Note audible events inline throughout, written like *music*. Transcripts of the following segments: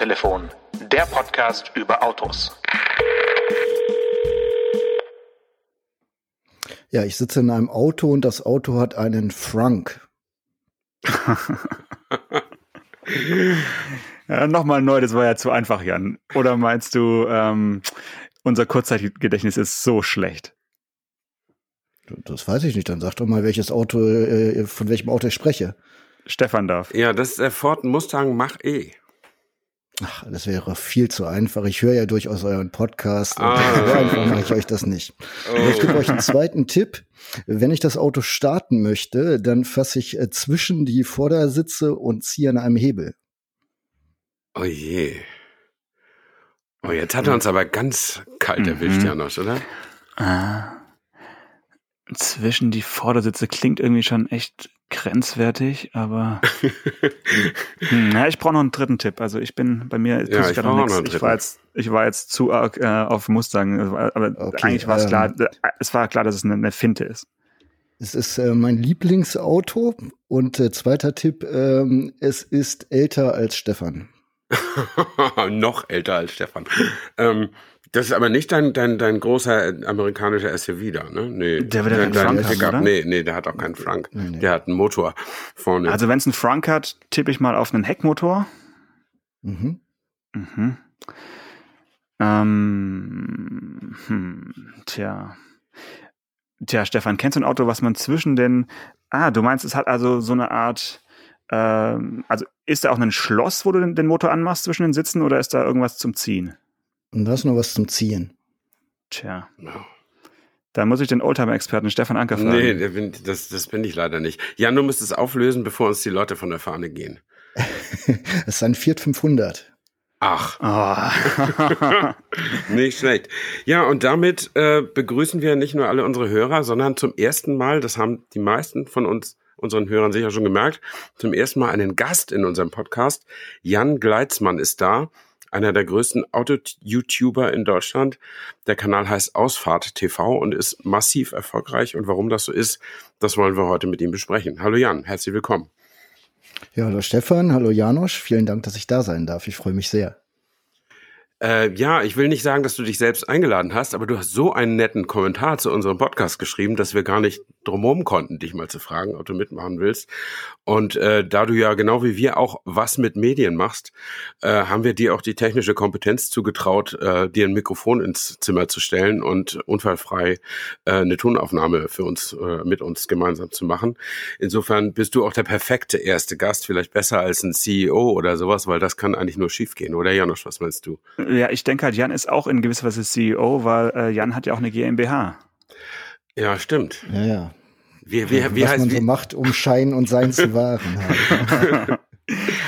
Autotelefon, der Podcast über Autos. Ja, ich sitze in einem Auto und das Auto hat einen Frank. *laughs* ja, Nochmal neu, das war ja zu einfach, Jan. Oder meinst du, ähm, unser Kurzzeitgedächtnis ist so schlecht? Das weiß ich nicht. Dann sag doch mal, welches Auto, äh, von welchem Auto ich spreche. Stefan darf. Ja, das ist der Ford Mustang Mach-E. Ach, das wäre viel zu einfach. Ich höre ja durchaus euren Podcast. Und ah. So einfach mache ich euch das nicht. Oh. Ich gebe euch einen zweiten Tipp. Wenn ich das Auto starten möchte, dann fasse ich äh, zwischen die Vordersitze und ziehe an einem Hebel. Oh je. Oh, jetzt hat er uns aber ganz kalt erwischt, mhm. Janos, oder? Ah. Zwischen die Vordersitze klingt irgendwie schon echt grenzwertig, aber *laughs* hm, ja, ich brauche noch einen dritten Tipp. Also ich bin bei mir ja, ich, noch nichts. ich war jetzt ich war jetzt zu arg äh, auf Mustang, aber okay, eigentlich war es ähm, klar, es war klar, dass es eine, eine Finte ist. Es ist äh, mein Lieblingsauto und äh, zweiter Tipp, ähm, es ist älter als Stefan. *laughs* noch älter als Stefan. ähm, das ist aber nicht dein, dein, dein großer amerikanischer SUV da, ne? Nee. Der wird ja keinen Frank haben, oder? Nee, nee, der hat auch keinen Frank. Nee, nee. Der hat einen Motor vorne. Also wenn es einen Frank hat, tippe ich mal auf einen Heckmotor. Mhm. Mhm. Ähm, hm, tja. Tja, Stefan, kennst du ein Auto, was man zwischen den... Ah, du meinst, es hat also so eine Art... Ähm, also ist da auch ein Schloss, wo du den, den Motor anmachst zwischen den Sitzen oder ist da irgendwas zum Ziehen? Und da ist noch was zum Ziehen. Tja. Ja. Da muss ich den Oldtimer-Experten Stefan Anker fragen. Nee, das, das bin ich leider nicht. Jan, du musst es auflösen, bevor uns die Leute von der Fahne gehen. *laughs* Es ist ein Fiat 500. Ach. Oh. *laughs* nicht schlecht. Ja, und damit äh, begrüßen wir nicht nur alle unsere Hörer, sondern zum ersten Mal, das haben die meisten von uns, unseren Hörern sicher schon gemerkt, zum ersten Mal einen Gast in unserem Podcast. Jan Gleitzmann ist da einer der größten Auto-YouTuber in Deutschland. Der Kanal heißt Ausfahrt TV und ist massiv erfolgreich. Und warum das so ist, das wollen wir heute mit ihm besprechen. Hallo Jan, herzlich willkommen. Ja, hallo Stefan, hallo Janosch. Vielen Dank, dass ich da sein darf. Ich freue mich sehr. Äh, ja, ich will nicht sagen, dass du dich selbst eingeladen hast, aber du hast so einen netten Kommentar zu unserem Podcast geschrieben, dass wir gar nicht drumherum konnten, dich mal zu fragen, ob du mitmachen willst. Und äh, da du ja genau wie wir auch was mit Medien machst, äh, haben wir dir auch die technische Kompetenz zugetraut, äh, dir ein Mikrofon ins Zimmer zu stellen und unfallfrei äh, eine Tonaufnahme für uns, äh, mit uns gemeinsam zu machen. Insofern bist du auch der perfekte erste Gast, vielleicht besser als ein CEO oder sowas, weil das kann eigentlich nur schiefgehen, oder Janosch, was meinst du? Ja, ich denke halt, Jan ist auch in gewisser Weise CEO, weil äh, Jan hat ja auch eine GmbH. Ja, stimmt. Ja, ja. Wie, wie, wie Was heißt, man so macht, um Schein und Sein zu wahren. *laughs* *laughs*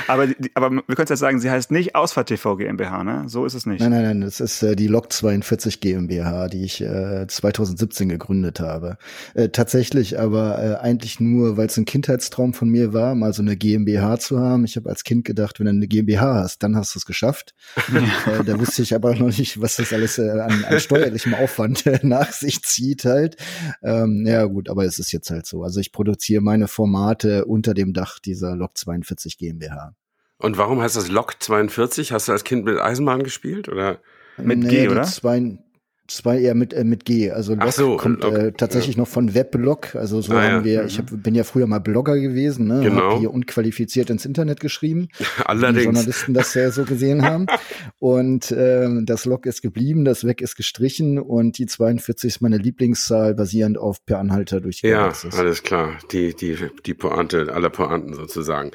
Aber, aber wir können jetzt sagen, sie heißt nicht Ausfahrt TV GmbH, ne? So ist es nicht. Nein, nein, nein, das ist äh, die Lok 42 GmbH, die ich äh, 2017 gegründet habe. Äh, tatsächlich aber äh, eigentlich nur, weil es ein Kindheitstraum von mir war, mal so eine GmbH zu haben. Ich habe als Kind gedacht, wenn du eine GmbH hast, dann hast du es geschafft. Ja. Äh, da wusste ich aber noch nicht, was das alles äh, an, an steuerlichem Aufwand äh, nach sich zieht halt. Ähm, ja gut, aber es ist jetzt halt so. Also ich produziere meine Formate unter dem Dach dieser Lok 42 GmbH. Und warum heißt das Lok 42? Hast du als Kind mit Eisenbahn gespielt oder? Mit nee, G, oder? Zwei, Zwei eher mit äh, mit G. Also Log so, kommt Log, äh, tatsächlich ja. noch von Weblog. Also so ah, haben wir. Ja. Ich hab, bin ja früher mal Blogger gewesen. Ne? Genau. Hab hier unqualifiziert ins Internet geschrieben. *laughs* Allerdings. Die Journalisten das ja so gesehen *laughs* haben. Und äh, das Log ist geblieben, das Weg ist gestrichen und die 42 ist meine Lieblingszahl, basierend auf Per Anhalter durch die Ja, Galaxis. alles klar. Die die die Pointe aller Pointen sozusagen.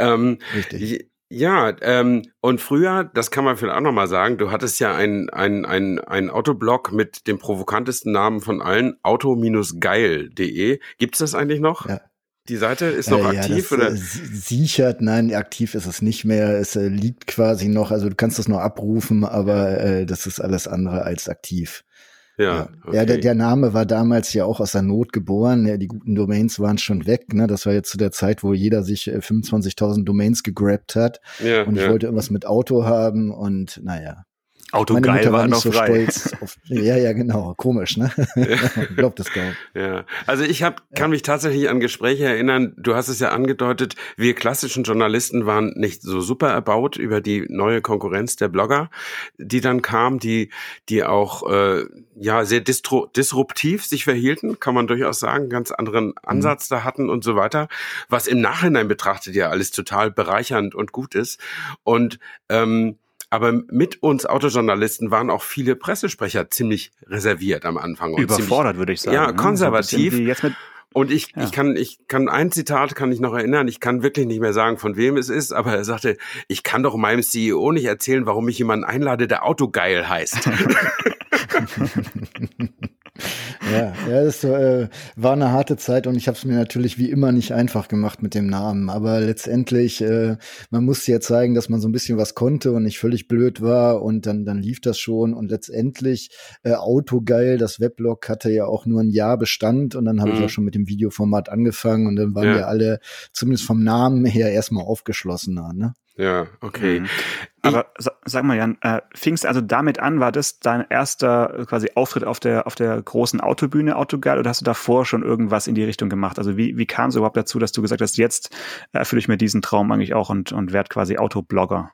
Ähm, Richtig. Ja, ähm, und früher, das kann man vielleicht auch nochmal sagen, du hattest ja ein, ein, ein, ein Autoblog mit dem provokantesten Namen von allen, auto-geil.de. Gibt's das eigentlich noch? Ja. Die Seite ist noch äh, aktiv ja, das, oder? Äh, sichert, nein, aktiv ist es nicht mehr. Es äh, liegt quasi noch, also du kannst das noch abrufen, aber äh, das ist alles andere als aktiv. Ja, okay. ja der, der Name war damals ja auch aus der Not geboren. Ja, die guten Domains waren schon weg. Ne? Das war jetzt zu der Zeit, wo jeder sich 25.000 äh, Domains gegrabt hat. Ja, und ich ja. wollte irgendwas mit Auto haben und naja. Auto Meine geil Mutter war war nicht noch so frei. stolz. Auf, *laughs* ja, ja, genau. Komisch, ne? *laughs* Glaubt das kaum. Ja, also ich hab, kann mich tatsächlich an Gespräche erinnern. Du hast es ja angedeutet, wir klassischen Journalisten waren nicht so super erbaut über die neue Konkurrenz der Blogger, die dann kam, die, die auch äh, ja sehr distro, disruptiv sich verhielten, kann man durchaus sagen, ganz anderen Ansatz da hatten und so weiter, was im Nachhinein betrachtet ja alles total bereichernd und gut ist. Und ähm, aber mit uns Autojournalisten waren auch viele Pressesprecher ziemlich reserviert am Anfang. Überfordert, würde ich sagen. Ja, ne? So konservativ. mit, Und ich, Ja. ich kann, ich kann ein Zitat kann ich noch erinnern. Ich kann wirklich nicht mehr sagen, von wem es ist, aber er sagte, ich kann doch meinem CEO nicht erzählen, warum ich jemanden einlade, der Autogeil heißt. *laughs* *laughs* Ja, ja, das äh, war eine harte Zeit und ich habe es mir natürlich wie immer nicht einfach gemacht mit dem Namen. Aber letztendlich, äh, man musste ja zeigen, dass man so ein bisschen was konnte und nicht völlig blöd war und dann, dann lief das schon. Und letztendlich, äh, Autogeil, das Weblog hatte ja auch nur ein Jahr Bestand und dann habe Mhm. ich auch schon mit dem Videoformat angefangen und dann waren Ja. wir alle zumindest vom Namen her erstmal aufgeschlossener. Ne? Ja, okay. Mhm. Aber sa- sag mal, Jan, äh, fingst also damit an, war das dein erster quasi Auftritt auf der auf der großen Autobühne Autogeil oder hast du davor schon irgendwas in die Richtung gemacht? Also wie wie kam es überhaupt dazu, dass du gesagt hast, jetzt erfülle ich mir diesen Traum eigentlich auch und und werd quasi Autoblogger?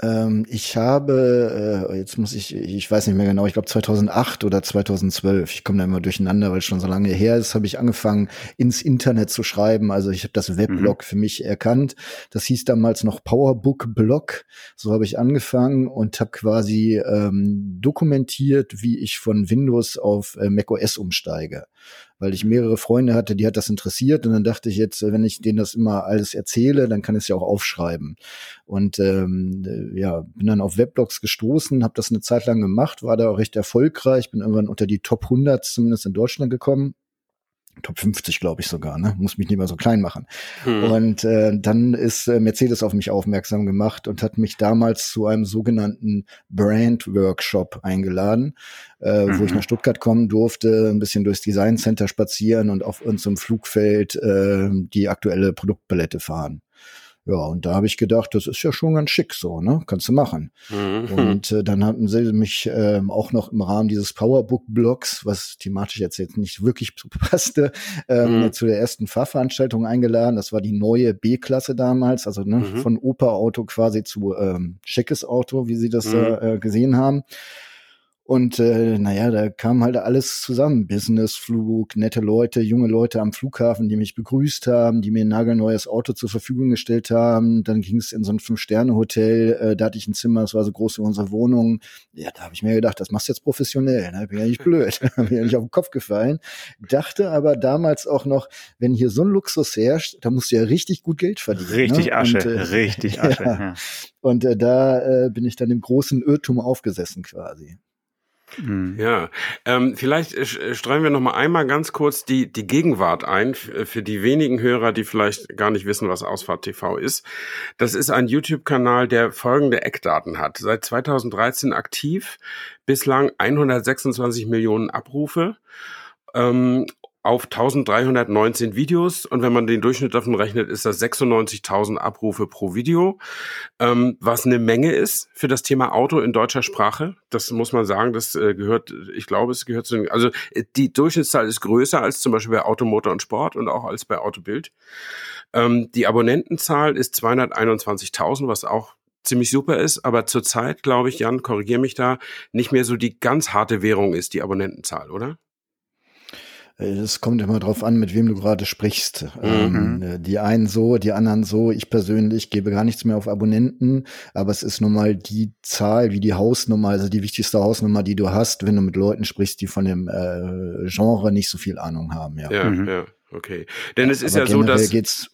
Ähm, ich habe, äh, jetzt muss ich, ich weiß nicht mehr genau, ich glaube 2008 oder 2012, ich komme da immer durcheinander, weil es schon so lange her ist, habe ich angefangen, ins Internet zu schreiben. Also ich habe das Weblog für mich erkannt. Das hieß damals noch Powerbook Blog. So habe ich angefangen und habe quasi ähm, dokumentiert, wie ich von Windows auf äh, macOS umsteige weil ich mehrere Freunde hatte, die hat das interessiert und dann dachte ich jetzt, äh, wenn ich denen das immer alles erzähle, dann kann ich es ja auch aufschreiben. Und ähm, äh, ja, bin dann auf Weblogs gestoßen, habe das eine Zeit lang gemacht, war da auch recht erfolgreich, bin irgendwann unter die Top 100 zumindest in Deutschland gekommen. Top 50, glaube ich sogar, ne? Muss mich nicht mal so klein machen. Hm. Und äh, dann ist äh, Mercedes auf mich aufmerksam gemacht und hat mich damals zu einem sogenannten Brand-Workshop eingeladen, äh, wo ich Mhm. nach Stuttgart kommen durfte, ein bisschen durchs Design Center spazieren und auf unserem Flugfeld äh, die aktuelle Produktpalette fahren. Ja, und da habe ich gedacht, das ist ja schon ganz schick so, ne? Kannst du machen. Mhm. Und äh, dann haben sie mich ähm, auch noch im Rahmen dieses Powerbook-Blogs, was thematisch jetzt, jetzt nicht wirklich passte, ähm, Mhm. zu der ersten Fahrveranstaltung eingeladen. Das war die neue B-Klasse damals, also ne, Mhm. von Opa-Auto quasi zu ähm, schickes Auto, wie sie das Mhm. äh, gesehen haben. Und äh, naja, da kam halt alles zusammen. Businessflug, nette Leute, junge Leute am Flughafen, die mich begrüßt haben, die mir ein nagelneues Auto zur Verfügung gestellt haben. Dann ging es in so ein Fünf-Sterne-Hotel, äh, da hatte ich ein Zimmer, das war so groß wie unsere Wohnung. Ja, da habe ich mir gedacht, das machst du jetzt professionell, ne? bin ja nicht blöd, *laughs* bin ja nicht auf den Kopf gefallen. Dachte aber damals auch noch, wenn hier so ein Luxus herrscht, da musst du ja richtig gut Geld verdienen. Richtig ne? Asche, Und, äh, richtig *laughs* Asche. ja. Ja. Und äh, da äh, bin ich dann im großen Irrtum aufgesessen quasi. Mhm. Ja, ähm, vielleicht streuen wir noch mal einmal ganz kurz die die Gegenwart ein für die wenigen Hörer, die vielleicht gar nicht wissen, was Ausfahrt TV ist. Das ist ein YouTube-Kanal, der folgende Eckdaten hat: Seit 2013 aktiv, bislang 126 Millionen Abrufe. Ähm, auf 1319 Videos und wenn man den Durchschnitt davon rechnet, ist das 96.000 Abrufe pro Video, ähm, was eine Menge ist für das Thema Auto in deutscher Sprache. Das muss man sagen, das äh, gehört, ich glaube, es gehört zu den, also äh, die Durchschnittszahl ist größer als zum Beispiel bei Automotor und Sport und auch als bei Autobild. Ähm, die Abonnentenzahl ist 221.000, was auch ziemlich super ist, aber zurzeit, glaube ich, Jan, korrigier mich da, nicht mehr so die ganz harte Währung ist, die Abonnentenzahl, oder? Es kommt immer drauf an, mit wem du gerade sprichst. Mhm. Ähm, die einen so, die anderen so. Ich persönlich gebe gar nichts mehr auf Abonnenten, aber es ist nun mal die Zahl wie die Hausnummer, also die wichtigste Hausnummer, die du hast, wenn du mit Leuten sprichst, die von dem äh, Genre nicht so viel Ahnung haben. Ja, Ja, Mhm. ja, okay. Denn es ist aber ja so, dass geht's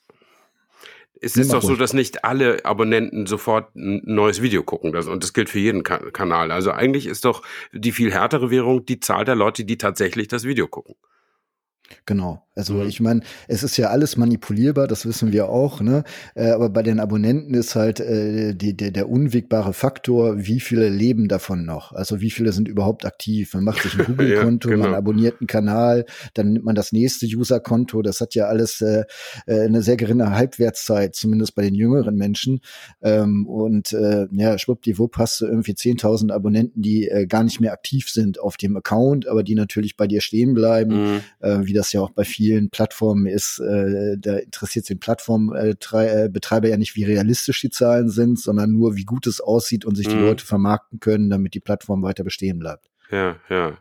es ist doch so, dass nicht alle Abonnenten sofort ein neues Video gucken. Das, und das gilt für jeden Ka Kanal. Also eigentlich ist doch die viel härtere Währung die Zahl der Leute, die tatsächlich das Video gucken. Genau. Also mhm. ich meine, es ist ja alles manipulierbar, das wissen wir auch, ne? Äh, aber bei den Abonnenten ist halt äh, die, der, der unwegbare Faktor, wie viele leben davon noch? Also wie viele sind überhaupt aktiv? Man macht sich ein *laughs* Google-Konto, ja, genau. man abonniert einen Kanal, dann nimmt man das nächste User-Konto. Das hat ja alles äh, äh, eine sehr geringe Halbwertszeit, zumindest bei den jüngeren Menschen. Ähm, und äh, ja, schwuppdiwupp hast du irgendwie 10.000 Abonnenten, die äh, gar nicht mehr aktiv sind auf dem Account, aber die natürlich bei dir stehen bleiben, mhm. äh, wie das ja auch bei vielen Plattformen ist, äh, da interessiert den Plattformbetreiber ja nicht, wie realistisch die Zahlen sind, sondern nur, wie gut es aussieht und sich die mhm. Leute vermarkten können, damit die Plattform weiter bestehen bleibt. Ja, ja.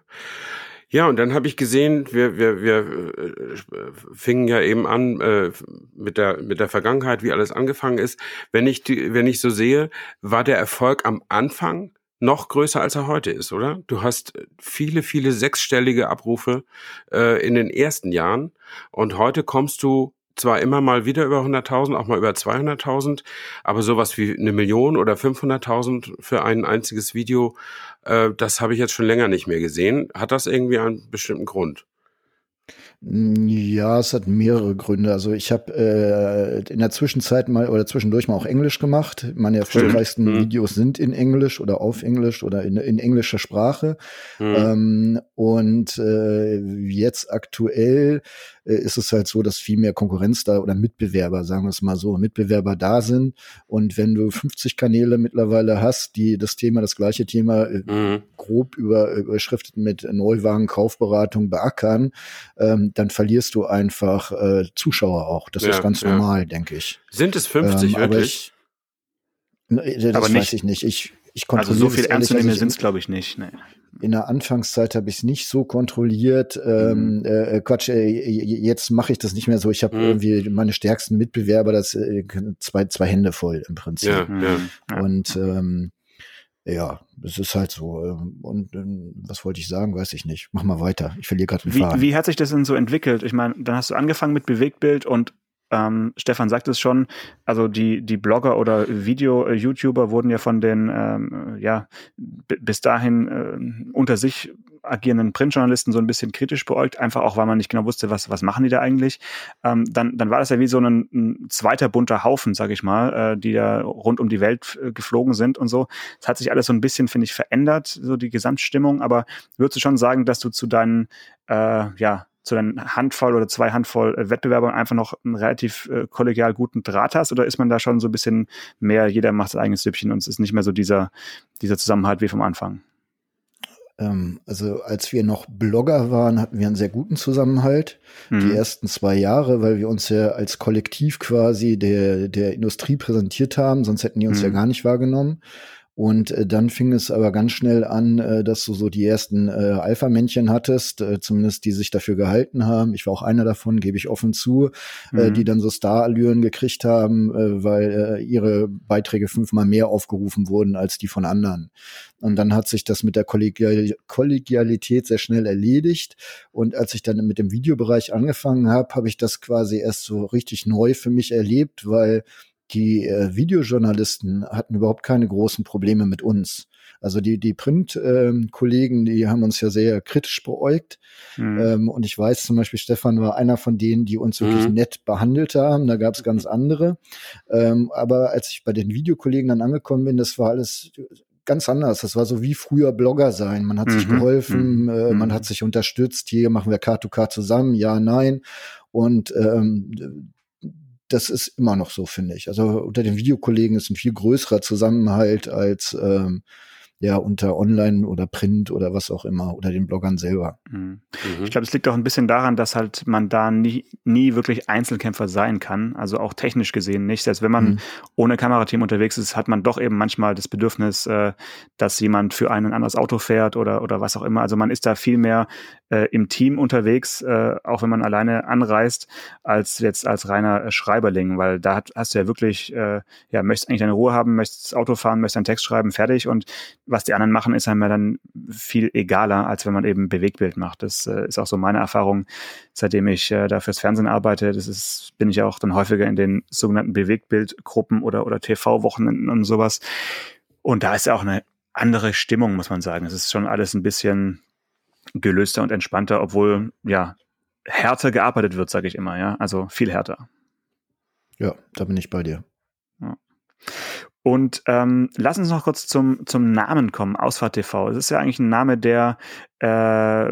Ja, und dann habe ich gesehen, wir, wir, wir äh, fingen ja eben an äh, mit, der, mit der Vergangenheit, wie alles angefangen ist. Wenn ich, die, wenn ich so sehe, war der Erfolg am Anfang noch größer, als er heute ist, oder? Du hast viele, viele sechsstellige Abrufe äh, in den ersten Jahren und heute kommst du zwar immer mal wieder über 100.000, auch mal über 200.000, aber sowas wie eine Million oder 500.000 für ein einziges Video, äh, das habe ich jetzt schon länger nicht mehr gesehen. Hat das irgendwie einen bestimmten Grund? Ja, es hat mehrere Gründe. Also ich habe äh, in der Zwischenzeit mal oder zwischendurch mal auch Englisch gemacht. Meine erfolgreichsten mhm. Videos sind in Englisch oder auf Englisch oder in, in englischer Sprache. Mhm. Ähm, und äh, jetzt aktuell äh, ist es halt so, dass viel mehr Konkurrenz da oder Mitbewerber, sagen wir es mal so, Mitbewerber da sind. Und wenn du 50 Kanäle mittlerweile hast, die das Thema, das gleiche Thema äh, mhm. grob über, überschriftet mit Neuwagen, Kaufberatung beackern, ähm, dann verlierst du einfach äh, Zuschauer auch. Das ja, ist ganz ja. normal, denke ich. Sind es 50 ähm, wirklich? Ich, ne, das aber weiß ich nicht. Ich, ich kontrolliere also so viel ernst nehmen sind es, glaube ich, nicht. Nee in der Anfangszeit habe ich es nicht so kontrolliert. Ähm, mhm. äh, Quatsch, äh, jetzt mache ich das nicht mehr so. Ich habe mhm. irgendwie meine stärksten Mitbewerber, das äh, zwei, zwei Hände voll im Prinzip. Ja, ja. Und ähm, ja, es ist halt so. Ähm, und ähm, was wollte ich sagen, weiß ich nicht. Mach mal weiter. Ich verliere gerade den wie, Faden. Wie hat sich das denn so entwickelt? Ich meine, dann hast du angefangen mit Bewegtbild und ähm, Stefan sagt es schon, also die, die Blogger oder Video-YouTuber wurden ja von den, ähm, ja, bis dahin äh, unter sich agierenden Printjournalisten so ein bisschen kritisch beäugt, einfach auch, weil man nicht genau wusste, was, was machen die da eigentlich. Ähm, dann, dann war das ja wie so ein, ein zweiter bunter Haufen, sag ich mal, äh, die da rund um die Welt äh, geflogen sind und so. Es hat sich alles so ein bisschen, finde ich, verändert, so die Gesamtstimmung, aber würdest du schon sagen, dass du zu deinen, äh, ja, zu einer Handvoll oder zwei Handvoll äh, Wettbewerbern einfach noch einen relativ äh, kollegial guten Draht hast? Oder ist man da schon so ein bisschen mehr, jeder macht sein eigenes Süppchen und es ist nicht mehr so dieser, dieser Zusammenhalt wie vom Anfang? Ähm, also als wir noch Blogger waren, hatten wir einen sehr guten Zusammenhalt. Mhm. Die ersten zwei Jahre, weil wir uns ja als Kollektiv quasi der, der Industrie präsentiert haben, sonst hätten die uns mhm. ja gar nicht wahrgenommen. Und äh, dann fing es aber ganz schnell an, äh, dass du so die ersten äh, Alpha-Männchen hattest, äh, zumindest die sich dafür gehalten haben. Ich war auch einer davon, gebe ich offen zu, äh, mhm. äh, die dann so Star-Allüren gekriegt haben, äh, weil äh, ihre Beiträge fünfmal mehr aufgerufen wurden als die von anderen. Und dann hat sich das mit der Kollegial Kollegialität sehr schnell erledigt. Und als ich dann mit dem Videobereich angefangen habe, habe ich das quasi erst so richtig neu für mich erlebt, weil die äh, Videojournalisten hatten überhaupt keine großen Probleme mit uns. Also die, die Print-Kollegen, die haben uns ja sehr kritisch beäugt. Mhm. Ähm, und ich weiß zum Beispiel, Stefan war einer von denen, die uns wirklich mhm. nett behandelt haben. Da gab es ganz andere. Ähm, aber als ich bei den Videokollegen dann angekommen bin, das war alles ganz anders. Das war so wie früher Blogger sein. Man hat mhm. sich geholfen, mhm. äh, man mhm. hat sich unterstützt. Hier machen wir K2K zusammen, ja, nein. Und ähm, das ist immer noch so, finde ich. Also unter den Videokollegen ist ein viel größerer Zusammenhalt als ähm, ja unter Online oder Print oder was auch immer oder den Bloggern selber. Mhm. Ich glaube, es liegt auch ein bisschen daran, dass halt man da nie, nie wirklich Einzelkämpfer sein kann, also auch technisch gesehen nicht. Selbst wenn man mhm. ohne Kamerateam unterwegs ist, hat man doch eben manchmal das Bedürfnis, äh, dass jemand für einen ein anderes Auto fährt oder oder was auch immer. Also man ist da viel mehr äh, im Team unterwegs, äh, auch wenn man alleine anreist, als jetzt als reiner Schreiberling, weil da hat, hast du ja wirklich, äh, ja, möchtest eigentlich deine Ruhe haben, möchtest Auto fahren, möchtest einen Text schreiben, fertig und was die anderen machen, ist einem ja dann viel egaler, als wenn man eben Bewegtbild macht. Das äh, ist auch so meine Erfahrung, seitdem ich äh, da fürs Fernsehen arbeite. Das ist, bin ich auch dann häufiger in den sogenannten Bewegtbildgruppen oder, oder TV-Wochenenden und sowas. Und da ist ja auch eine andere Stimmung, muss man sagen. Es ist schon alles ein bisschen gelöster und entspannter, obwohl, ja, härter gearbeitet wird, sage ich immer, ja. Also viel härter. Ja, da bin ich bei dir. Ja. Und ähm, lass uns noch kurz zum, zum Namen kommen, Ausfahrt TV. Es ist ja eigentlich ein Name, der äh,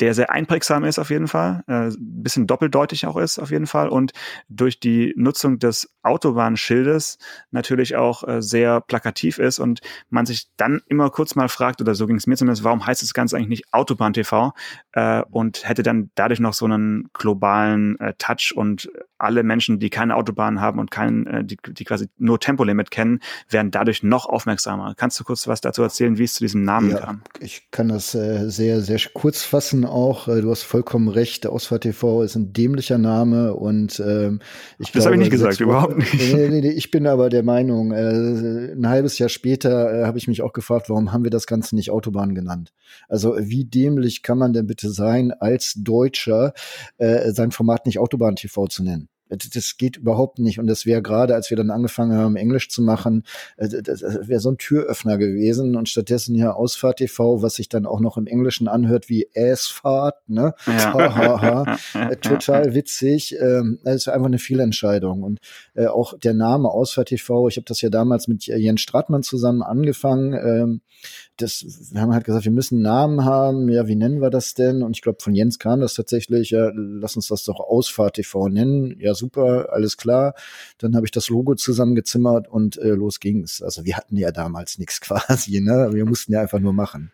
der sehr einprägsam ist auf jeden Fall, äh, bisschen doppeldeutig auch ist auf jeden Fall und durch die Nutzung des Autobahnschildes natürlich auch äh, sehr plakativ ist und man sich dann immer kurz mal fragt, oder so ging es mir zumindest, warum heißt das Ganze eigentlich nicht Autobahn TV äh, und hätte dann dadurch noch so einen globalen äh, Touch und alle Menschen, die keine Autobahn haben und keinen, äh, die, die quasi nur Tempolimit kennen, werden dadurch noch aufmerksamer. Kannst du kurz was dazu erzählen, wie es zu diesem Namen ja, kam? Ich kann das äh, sehr, sehr kurz fassen auch. Äh, du hast vollkommen recht. Der Ausfahrt TV ist ein dämlicher Name und ähm, ich Das habe ich nicht gesagt, überhaupt nicht. Nee, nee, nee, ich bin aber der Meinung, äh, ein halbes Jahr später äh, habe ich mich auch gefragt, warum haben wir das Ganze nicht Autobahn genannt? Also wie dämlich kann man denn bitte sein, als Deutscher äh, sein Format nicht Autobahn TV zu nennen? Das geht überhaupt nicht. Und das wäre gerade, als wir dann angefangen haben, Englisch zu machen, äh, das wäre so ein Türöffner gewesen. Und stattdessen ja Ausfahrt TV, was sich dann auch noch im Englischen anhört wie Assfahrt, ne? Ja. Ha, ha, ha. *laughs* Äh, total witzig. Ähm, das ist einfach eine Fehlentscheidung. Und äh, auch der Name Ausfahrt TV, ich habe das ja damals mit Jens Stratmann zusammen angefangen. Das, wir haben halt gesagt, wir müssen einen Namen haben. Ja, wie nennen wir das denn? Und ich glaube, von Jens kam das tatsächlich. Ja, lass uns das doch Ausfahrt TV nennen. Ja, super, alles klar. Dann habe ich das Logo zusammengezimmert und äh, los ging's. Also wir hatten ja damals nichts *laughs* quasi, ne? Wir mussten ja einfach nur machen.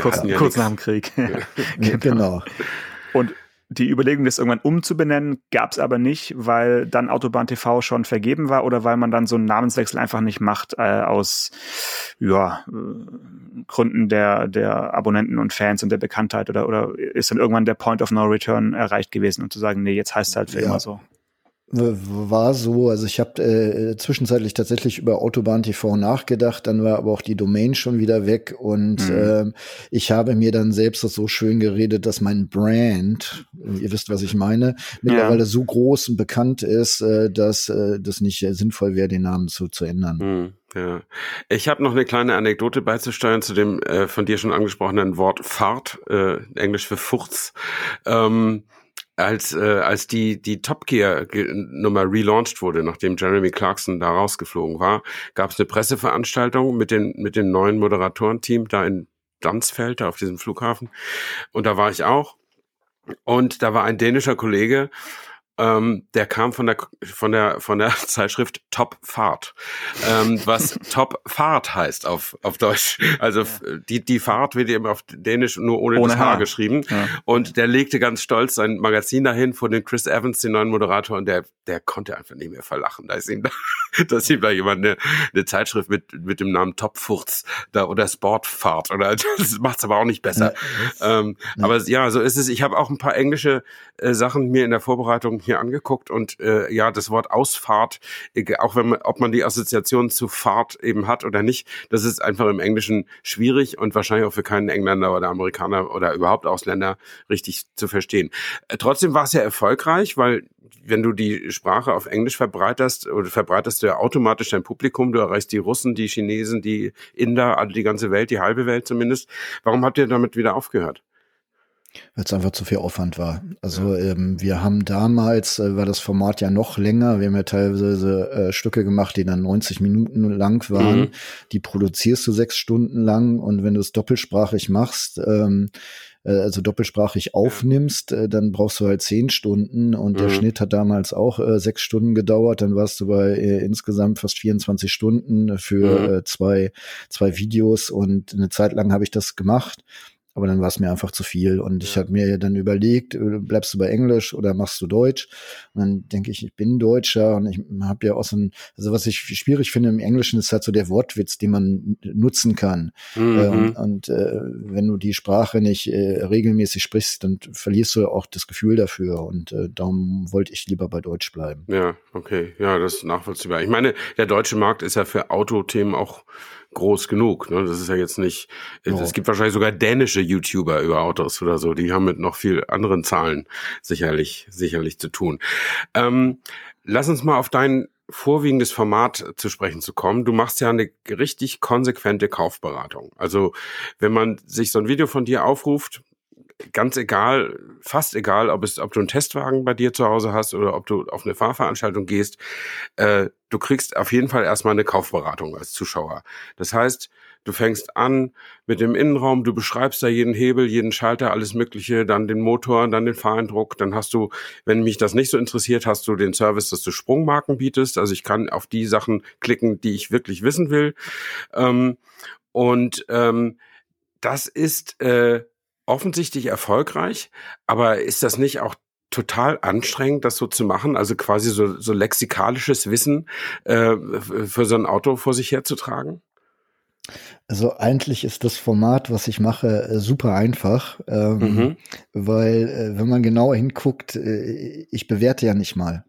kurz, ja kurz nach dem Krieg. *laughs* *laughs* genau. genau. Und die Überlegung, das irgendwann umzubenennen, gab es aber nicht, weil dann Autobahn TV schon vergeben war oder weil man dann so einen Namenswechsel einfach nicht macht äh, aus ja, äh, Gründen der, der Abonnenten und Fans und der Bekanntheit oder, oder ist dann irgendwann der Point of No Return erreicht gewesen und zu sagen, nee, jetzt heißt es halt für ja. immer so war so, also ich habe äh, zwischenzeitlich tatsächlich über Autobahn TV nachgedacht, dann war aber auch die Domain schon wieder weg und mhm. äh, ich habe mir dann selbst das so schön geredet, dass mein Brand, ihr wisst, was ich meine, mittlerweile ja. so groß und bekannt ist, äh, dass äh, das nicht äh, sinnvoll wäre, den Namen zu, zu ändern. Mhm. Ja, ich habe noch eine kleine Anekdote beizusteuern zu dem äh, von dir schon angesprochenen Wort Fahrt, äh, Englisch für Furz. Ähm, als äh, als die die Top Gear Nummer relaunched wurde, nachdem Jeremy Clarkson da rausgeflogen war, gab es eine Presseveranstaltung mit den mit dem neuen Moderatorenteam da in Dansfeld, da auf diesem Flughafen. Und da war ich auch. Und da war ein dänischer Kollege ähm, der kam von der von der von der *laughs* Zeitschrift Top Fahrt, ähm, was *laughs* Top Fahrt heißt auf auf Deutsch. Also ja. die die Fahrt wird eben auf Dänisch nur ohne, ohne das H, H geschrieben. Ja. Und der legte ganz stolz sein Magazin dahin vor den Chris Evans, den neuen Moderator, und der der konnte einfach nicht mehr verlachen. Da ist ihm da, dass *laughs* ihm da jemand eine, eine Zeitschrift mit mit dem Namen Top Furz da oder Sportfahrt oder das macht's aber auch nicht besser. Ja, ähm, aber ja, so ist es. Ich habe auch ein paar englische äh, Sachen mir in der Vorbereitung hier angeguckt und äh, ja, das Wort Ausfahrt, auch wenn man, ob man die Assoziation zu Fahrt eben hat oder nicht, das ist einfach im Englischen schwierig und wahrscheinlich auch für keinen Engländer oder Amerikaner oder überhaupt Ausländer richtig zu verstehen. Äh, trotzdem war es ja erfolgreich, weil wenn du die Sprache auf Englisch verbreiterst oder verbreiterst du ja automatisch dein Publikum, du erreichst die Russen, die Chinesen, die Inder, also die ganze Welt, die halbe Welt zumindest. Warum habt ihr damit wieder aufgehört? Weil es einfach zu viel Aufwand war. Also ähm, wir haben damals, äh, war das Format ja noch länger, wir haben ja teilweise äh, Stücke gemacht, die dann 90 Minuten lang waren. Mhm. Die produzierst du sechs Stunden lang und wenn du es doppelsprachig machst, ähm, äh, also doppelsprachig aufnimmst, äh, dann brauchst du halt zehn Stunden und mhm. der Schnitt hat damals auch äh, sechs Stunden gedauert. Dann warst du bei äh, insgesamt fast 24 Stunden für mhm. äh, zwei, zwei Videos und eine Zeit lang habe ich das gemacht. Aber dann war es mir einfach zu viel. Und ich habe mir dann überlegt, äh, bleibst du bei Englisch oder machst du Deutsch? Und dann denke ich, ich bin Deutscher und ich habe ja auch so ein, also was ich schwierig finde im Englischen ist halt so der Wortwitz, den man nutzen kann. Mhm. Äh, und, und äh, wenn du die Sprache nicht äh, regelmäßig sprichst, dann verlierst du auch das Gefühl dafür. Und äh, darum wollte ich lieber bei Deutsch bleiben. Ja, okay. Ja, das ist nachvollziehbar. Ich meine, der deutsche Markt ist ja für Autothemen auch groß genug. Ne? Das ist ja jetzt nicht, oh. es gibt wahrscheinlich sogar dänische YouTuber über Autos oder so, die haben mit noch viel anderen Zahlen sicherlich, sicherlich zu tun. Ähm, lass uns mal auf dein vorwiegendes Format zu sprechen zu kommen. Du machst ja eine richtig konsequente Kaufberatung. Also wenn man sich so ein Video von dir aufruft, ganz egal, fast egal, ob es, ob du einen Testwagen bei dir zu Hause hast oder ob du auf eine Fahrveranstaltung gehst, äh, du kriegst auf jeden Fall erstmal eine Kaufberatung als Zuschauer. Das heißt, du fängst an mit dem Innenraum, du beschreibst da jeden Hebel, jeden Schalter, alles Mögliche, dann den Motor, dann den Fahreindruck, dann hast du, wenn mich das nicht so interessiert, hast du den Service, dass du Sprungmarken bietest. Also ich kann auf die Sachen klicken, die ich wirklich wissen will. Ähm, und ähm, das ist äh, offensichtlich erfolgreich, aber ist das nicht auch total anstrengend, das so zu machen, also quasi so, so lexikalisches Wissen äh, für so ein Auto vor sich herzutragen? Also eigentlich ist das Format, was ich mache, äh, super einfach, ähm, mhm. weil äh, wenn man genauer hinguckt, äh, ich bewerte ja nicht mal.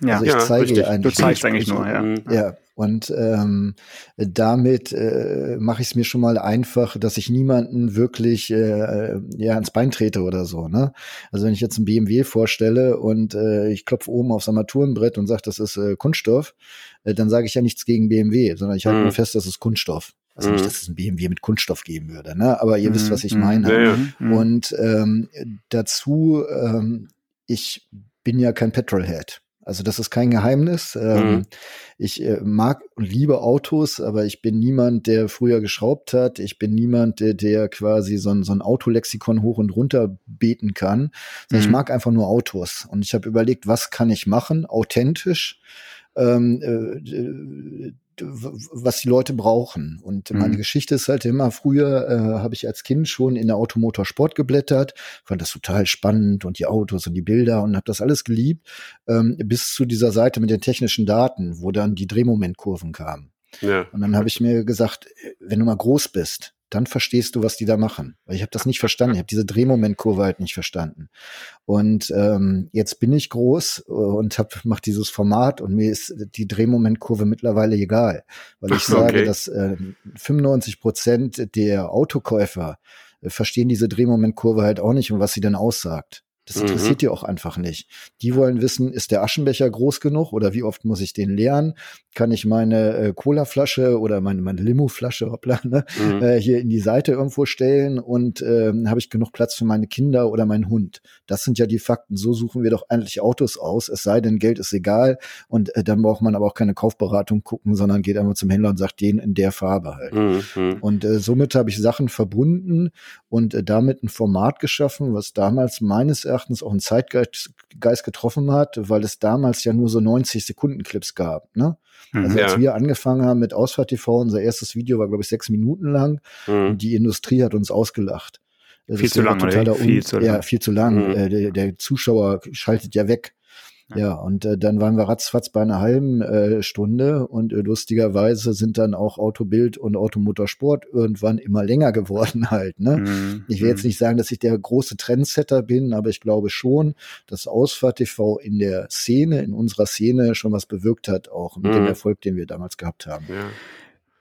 Ja, also ich ja, zeige richtig. eigentlich. Du zeigst eigentlich nur, ja. Mhm. Ja, und ähm, damit äh, mache ich es mir schon mal einfach, dass ich niemanden wirklich äh, ja ans Bein trete oder so. Ne? Also wenn ich jetzt ein BMW vorstelle und äh, ich klopfe oben aufs Armaturenbrett und sage, das ist äh, Kunststoff, äh, dann sage ich ja nichts gegen BMW, sondern ich halte mhm. nur fest, das ist Kunststoff. Also nicht, mhm. dass es ein BMW mit Kunststoff geben würde, ne? Aber ihr mhm. wisst, was ich meine. Ja, ja. Und ähm, dazu, ähm, ich bin ja kein Petrolhead. Also das ist kein Geheimnis. Ähm, mhm. Ich äh, mag und liebe Autos, aber ich bin niemand, der früher geschraubt hat. Ich bin niemand, der, der quasi so ein, so ein Autolexikon hoch und runter beten kann. Mhm. Ich mag einfach nur Autos. Und ich habe überlegt, was kann ich machen, authentisch, ähm, äh, was die Leute brauchen. Und mhm. meine Geschichte ist halt immer, früher äh, habe ich als Kind schon in der Automotorsport geblättert, fand das total spannend und die Autos und die Bilder und habe das alles geliebt, ähm, bis zu dieser Seite mit den technischen Daten, wo dann die Drehmomentkurven kamen. Ja. Und dann habe ich mir gesagt, wenn du mal groß bist, dann verstehst du, was die da machen. Weil ich habe das nicht verstanden. Ich habe diese Drehmomentkurve halt nicht verstanden. Und ähm, jetzt bin ich groß und hab, mach dieses Format und mir ist die Drehmomentkurve mittlerweile egal. Weil ich *laughs* sage, okay. dass äh, 95 Prozent der Autokäufer äh, verstehen diese Drehmomentkurve halt auch nicht und was sie denn aussagt. Das interessiert mhm. die auch einfach nicht. Die wollen wissen, ist der Aschenbecher groß genug oder wie oft muss ich den leeren? Kann ich meine äh, Colaflasche oder meine, meine Limo-Flasche hoppla, ne, mhm. äh, hier in die Seite irgendwo stellen und ähm, habe ich genug Platz für meine Kinder oder meinen Hund? Das sind ja die Fakten. So suchen wir doch eigentlich Autos aus, es sei denn, Geld ist egal und äh, dann braucht man aber auch keine Kaufberatung gucken, sondern geht einfach zum Händler und sagt, den in der Farbe halt. Mhm. Und äh, somit habe ich Sachen verbunden und äh, damit ein Format geschaffen, was damals meines Erachtens auch einen Zeitgeist getroffen hat, weil es damals ja nur so 90 Sekunden Clips gab. Ne? Mhm. Also als ja. wir angefangen haben mit Ausfahrt TV, unser erstes Video war glaube ich sechs Minuten lang mhm. und die Industrie hat uns ausgelacht. Das viel zu lang, oder? Viel zu lang. Ja, viel zu lang. Mhm. Äh, der, der Zuschauer schaltet ja weg. Ja, und äh, dann waren wir ratzfatz bei einer halben äh, Stunde und äh, lustigerweise sind dann auch Autobild und Automotorsport irgendwann immer länger geworden *laughs* halt. Ne? Mhm. Ich will jetzt mhm. nicht sagen, dass ich der große Trendsetter bin, aber ich glaube schon, dass Ausfahrt TV in der Szene, in unserer Szene schon was bewirkt hat, auch mit mhm. dem Erfolg, den wir damals gehabt haben. Ja.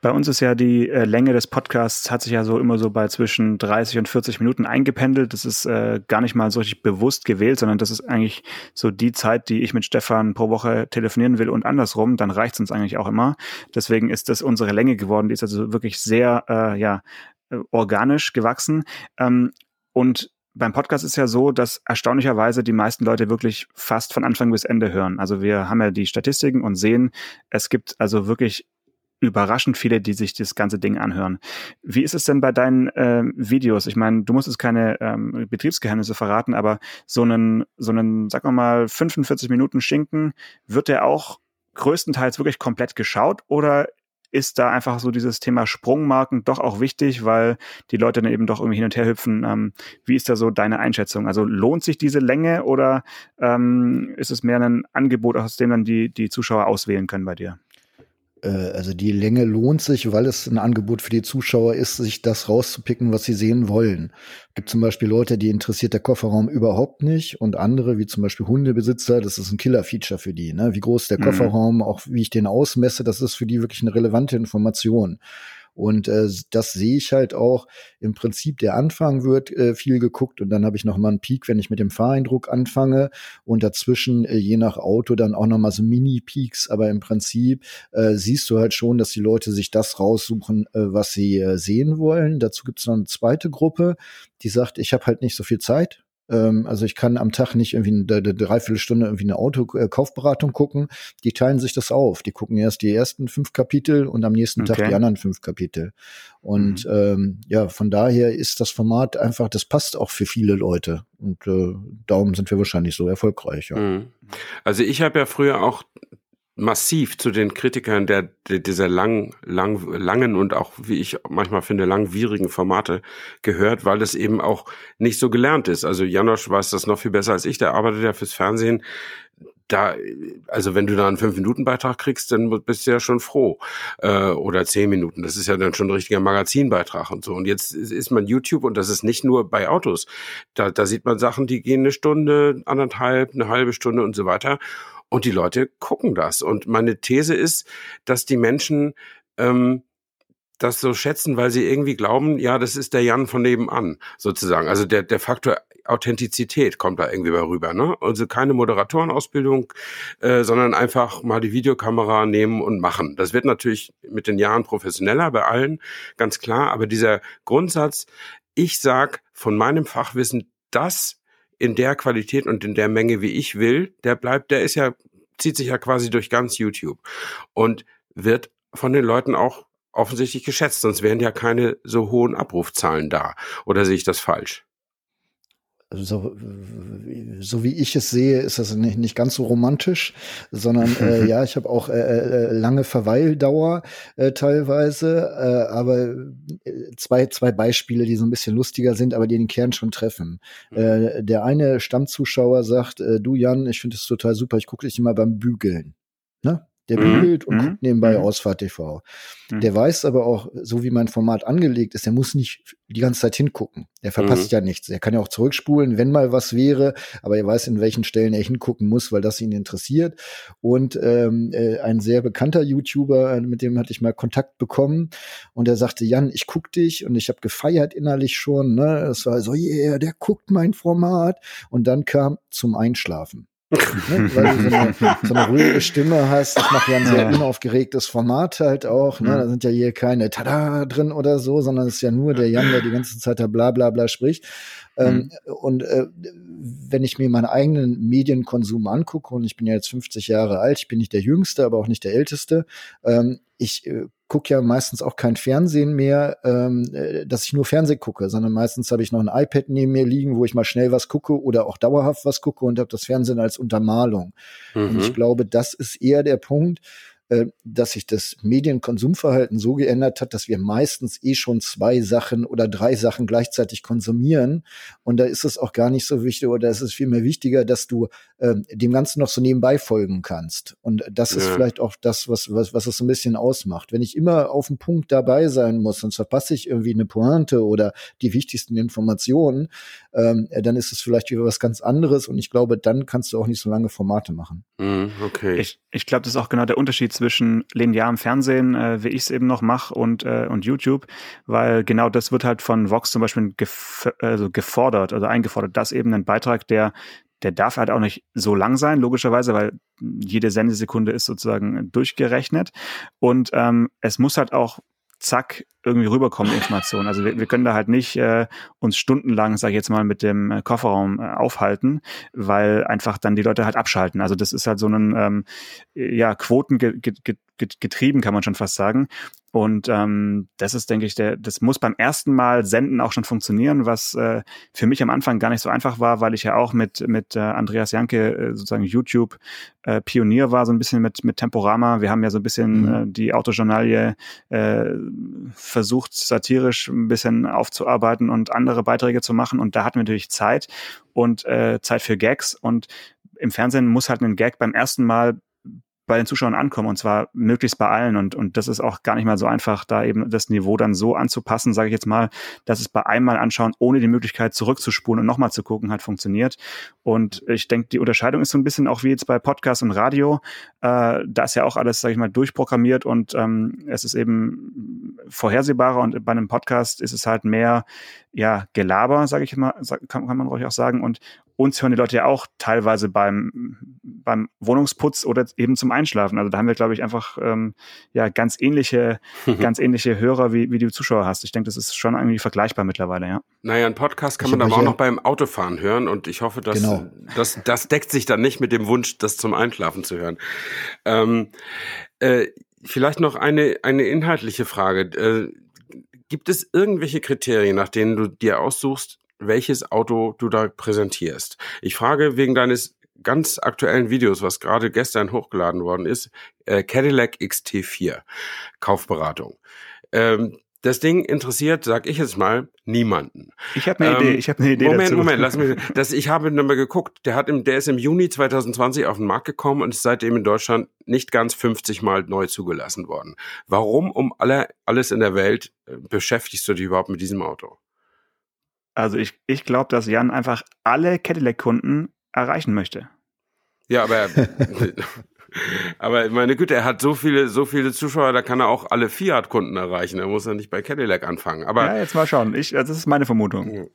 Bei uns ist ja die äh, Länge des Podcasts hat sich ja so immer so bei zwischen 30 und 40 Minuten eingependelt. Das ist äh, gar nicht mal so richtig bewusst gewählt, sondern das ist eigentlich so die Zeit, die ich mit Stefan pro Woche telefonieren will und andersrum. Dann reicht es uns eigentlich auch immer. Deswegen ist das unsere Länge geworden. Die ist also wirklich sehr äh, ja äh, organisch gewachsen. Ähm, und beim Podcast ist ja so, dass erstaunlicherweise die meisten Leute wirklich fast von Anfang bis Ende hören. Also wir haben ja die Statistiken und sehen, es gibt also wirklich überraschend viele, die sich das ganze Ding anhören. Wie ist es denn bei deinen ähm, Videos? Ich meine, du musst jetzt keine ähm, Betriebsgeheimnisse verraten, aber so einen, so einen, sag mal, 45 Minuten Schinken, wird der auch größtenteils wirklich komplett geschaut oder ist da einfach so dieses Thema Sprungmarken doch auch wichtig, weil die Leute dann eben doch irgendwie hin und her hüpfen. Ähm, wie ist da so deine Einschätzung? Also lohnt sich diese Länge oder ähm, ist es mehr ein Angebot, aus dem dann die, die Zuschauer auswählen können bei dir? Äh, also die Länge lohnt sich, weil es ein Angebot für die Zuschauer ist, sich das rauszupicken, was sie sehen wollen. Es gibt zum Beispiel Leute, die interessiert der Kofferraum überhaupt nicht und andere, wie zum Beispiel Hundebesitzer, das ist ein Killer-Feature für die. Ne? Wie groß der mhm. Kofferraum, auch wie ich den ausmesse, das ist für die wirklich eine relevante Information. Und äh, das sehe ich halt auch. Im Prinzip der Anfang wird äh, viel geguckt und dann habe ich noch mal einen Peak, wenn ich mit dem Fahreindruck anfange und dazwischen äh, je nach Auto dann auch noch mal so Mini-Peaks. Aber im Prinzip äh, siehst du halt schon, dass die Leute sich das raussuchen, äh, was sie äh, sehen wollen. Dazu gibt es noch eine zweite Gruppe, die sagt, ich habe halt nicht so viel Zeit also ich kann am Tag nicht irgendwie eine, eine Dreiviertelstunde irgendwie eine Autokaufberatung gucken. Die teilen sich das auf. Die gucken erst die ersten fünf Kapitel und am nächsten okay. Tag die anderen fünf Kapitel. Und mhm. ähm, ja, von daher ist das Format einfach, das passt auch für viele Leute. Und äh, darum sind wir wahrscheinlich so erfolgreich. Ja. Mhm. Also ich habe ja früher auch massiv zu den Kritikern der, der dieser lang, lang, langen und auch, wie ich manchmal finde, langwierigen Formate gehört, weil es eben auch nicht so gelernt ist. Also Janosch weiß das noch viel besser als ich, der arbeitet ja fürs Fernsehen. Da, also wenn du da einen Fünf-Minuten-Beitrag kriegst, dann bist du ja schon froh. Äh, oder zehn Minuten. Das ist ja dann schon ein richtiger Magazinbeitrag und so. Und jetzt ist man YouTube und das ist nicht nur bei Autos. Da, da sieht man Sachen, die gehen eine Stunde, anderthalb, eine halbe Stunde und so weiter. Und die Leute gucken das. Und meine These ist, dass die Menschen ähm, das so schätzen, weil sie irgendwie glauben, ja, das ist der Jan von nebenan, sozusagen. Also der, der Faktor Authentizität kommt da irgendwie mal rüber. Ne? Also keine Moderatorenausbildung, äh, sondern einfach mal die Videokamera nehmen und machen. Das wird natürlich mit den Jahren professioneller bei allen, ganz klar. Aber dieser Grundsatz, ich sag von meinem Fachwissen das in der Qualität und in der Menge, wie ich will, der bleibt, der ist ja, zieht sich ja quasi durch ganz YouTube und wird von den Leuten auch offensichtlich geschätzt, sonst wären ja keine so hohen Abrufzahlen da. Oder sehe ich das falsch? So, so wie ich es sehe, ist das nicht, nicht ganz so romantisch, sondern *laughs* äh, ja, ich habe auch äh, äh, lange Verweildauer äh, teilweise, äh, aber äh, zwei, zwei Beispiele, die so ein bisschen lustiger sind, aber die den Kern schon treffen. Mhm. Äh, der eine Stammzuschauer sagt, äh, du Jan, ich finde es total super, ich gucke dich immer beim Bügeln. Ne? Der mhm. bügelt und mhm. guckt nebenbei mhm. Ausfahrt TV. Der weiß aber auch, so wie mein Format angelegt ist, der muss nicht die ganze Zeit hingucken. Der verpasst ja nichts. Er kann ja auch zurückspulen, wenn mal was wäre, aber er weiß, in welchen Stellen er hingucken muss, weil das ihn interessiert. Und ähm, äh, ein sehr bekannter YouTuber, mit dem hatte ich mal Kontakt bekommen und er sagte, Jan, ich guck dich und ich habe gefeiert innerlich schon. Ne? Es war so, yeah, der guckt mein Format. Und dann kam zum Einschlafen. Ne? Weil du so eine, so eine ruhige Stimme hast. Das macht ja ein sehr unaufgeregtes Format halt auch. Ne? Da sind ja hier keine Tada drin oder so, sondern es ist ja nur der Jan, der die ganze Zeit da bla bla bla spricht. Ähm, mhm. Und äh, wenn ich mir meinen eigenen Medienkonsum angucke, und ich bin ja jetzt 50 Jahre alt, ich bin nicht der Jüngste, aber auch nicht der Älteste, ähm, ich äh, gucke ja meistens auch kein Fernsehen mehr, ähm, äh, dass ich nur Fernsehen gucke, sondern meistens habe ich noch ein iPad neben mir liegen, wo ich mal schnell was gucke oder auch dauerhaft was gucke und habe das Fernsehen als Untermalung. Mhm. Und ich mhm. glaube, das ist eher der Punkt, dass sich das Medienkonsumverhalten so geändert hat, dass wir meistens eh schon zwei Sachen oder drei Sachen gleichzeitig konsumieren. Und da ist es auch gar nicht so wichtig oder es ist vielmehr wichtiger, dass du äh, dem Ganzen noch so nebenbei folgen kannst. Und das ja. ist vielleicht auch das, was, was, was es so ein bisschen ausmacht. Wenn ich immer auf dem Punkt dabei sein muss, sonst verpasse ich irgendwie eine Pointe oder die wichtigsten Informationen, ähm, dann ist es vielleicht wieder was ganz anderes. Und ich glaube, dann kannst du auch nicht so lange Formate machen. Mhm, okay. Ich, ich glaube, das ist auch genau der Unterschied zwischen linearem Fernsehen, äh, wie ich es eben noch mache, und, äh, und YouTube, weil genau das wird halt von Vox zum Beispiel gef also gefordert, also eingefordert, dass eben ein Beitrag, der der darf halt auch nicht so lang sein, logischerweise, weil jede Sendesekunde ist sozusagen durchgerechnet. Und ähm, es muss halt auch zack irgendwie rüberkommen *laughs* Informationen. Also wir, wir können da halt nicht äh, uns stundenlang, sage ich jetzt mal, mit dem äh, Kofferraum äh, aufhalten, weil einfach dann die Leute halt abschalten. Also das ist halt so ein ähm, ja Quoten getrieben, kann man schon fast sagen. Und ähm, das ist, denke ich, der, das muss beim ersten Mal senden auch schon funktionieren, was äh, für mich am Anfang gar nicht so einfach war, weil ich ja auch mit mit äh, Andreas Janke äh, sozusagen YouTube äh, Pionier war, so ein bisschen mit mit Temporama. Wir haben ja so ein bisschen mhm. äh, die Autojournalie äh, versucht, satirisch ein bisschen aufzuarbeiten und andere Beiträge zu machen. Und da hatten wir natürlich Zeit und äh, Zeit für Gags. Und im Fernsehen muss halt ein Gag beim ersten Mal bei den Zuschauern ankommen und zwar möglichst bei allen. Und und das ist auch gar nicht mal so einfach, da eben das Niveau dann so anzupassen, sage ich jetzt mal, dass es bei einmal anschauen ohne die Möglichkeit zurückzuspulen und nochmal zu gucken hat funktioniert. Und ich denke, die Unterscheidung ist so ein bisschen auch wie jetzt bei Podcast und Radio, äh, da ist ja auch alles, sage ich mal, durchprogrammiert und ähm, es ist eben vorhersehbarer. Und bei einem Podcast ist es halt mehr ja Gelaber, sage ich mal, kann, kann man ruhig auch sagen. Und uns hören die Leute ja auch teilweise beim, beim Wohnungsputz oder eben zum Einschlafen. Also da haben wir, glaube ich, einfach ähm, ja ganz ähnliche, *laughs* ganz ähnliche Hörer, wie, wie du Zuschauer hast. Ich denke, das ist schon irgendwie vergleichbar mittlerweile, ja. Naja, ein Podcast kann ich man aber auch noch beim Autofahren hören und ich hoffe, dass genau. das, das deckt sich dann nicht mit dem Wunsch, das zum Einschlafen zu hören. Ähm, äh, vielleicht noch eine, eine inhaltliche Frage. Äh, gibt es irgendwelche Kriterien, nach denen du dir aussuchst, welches Auto du da präsentierst. Ich frage wegen deines ganz aktuellen Videos, was gerade gestern hochgeladen worden ist, äh, Cadillac XT4 Kaufberatung. Ähm, das Ding interessiert, sag ich jetzt mal, niemanden. Ich habe eine ähm, Idee. Ich habe eine Idee Moment, dazu. Moment, lass mich. *laughs* Das, ich habe nochmal geguckt. Der hat im, der ist im Juni 2020 auf den Markt gekommen und ist seitdem in Deutschland nicht ganz 50 Mal neu zugelassen worden. Warum um alle alles in der Welt äh, beschäftigst du dich überhaupt mit diesem Auto? Also ich, ich glaube, dass Jan einfach alle Cadillac-Kunden erreichen möchte. Ja, aber *laughs* aber meine Güte, er hat so viele so viele Zuschauer, da kann er auch alle Fiat-Kunden erreichen. Er muss ja nicht bei Cadillac anfangen. Aber ja, jetzt mal schauen. Ich, das ist meine Vermutung.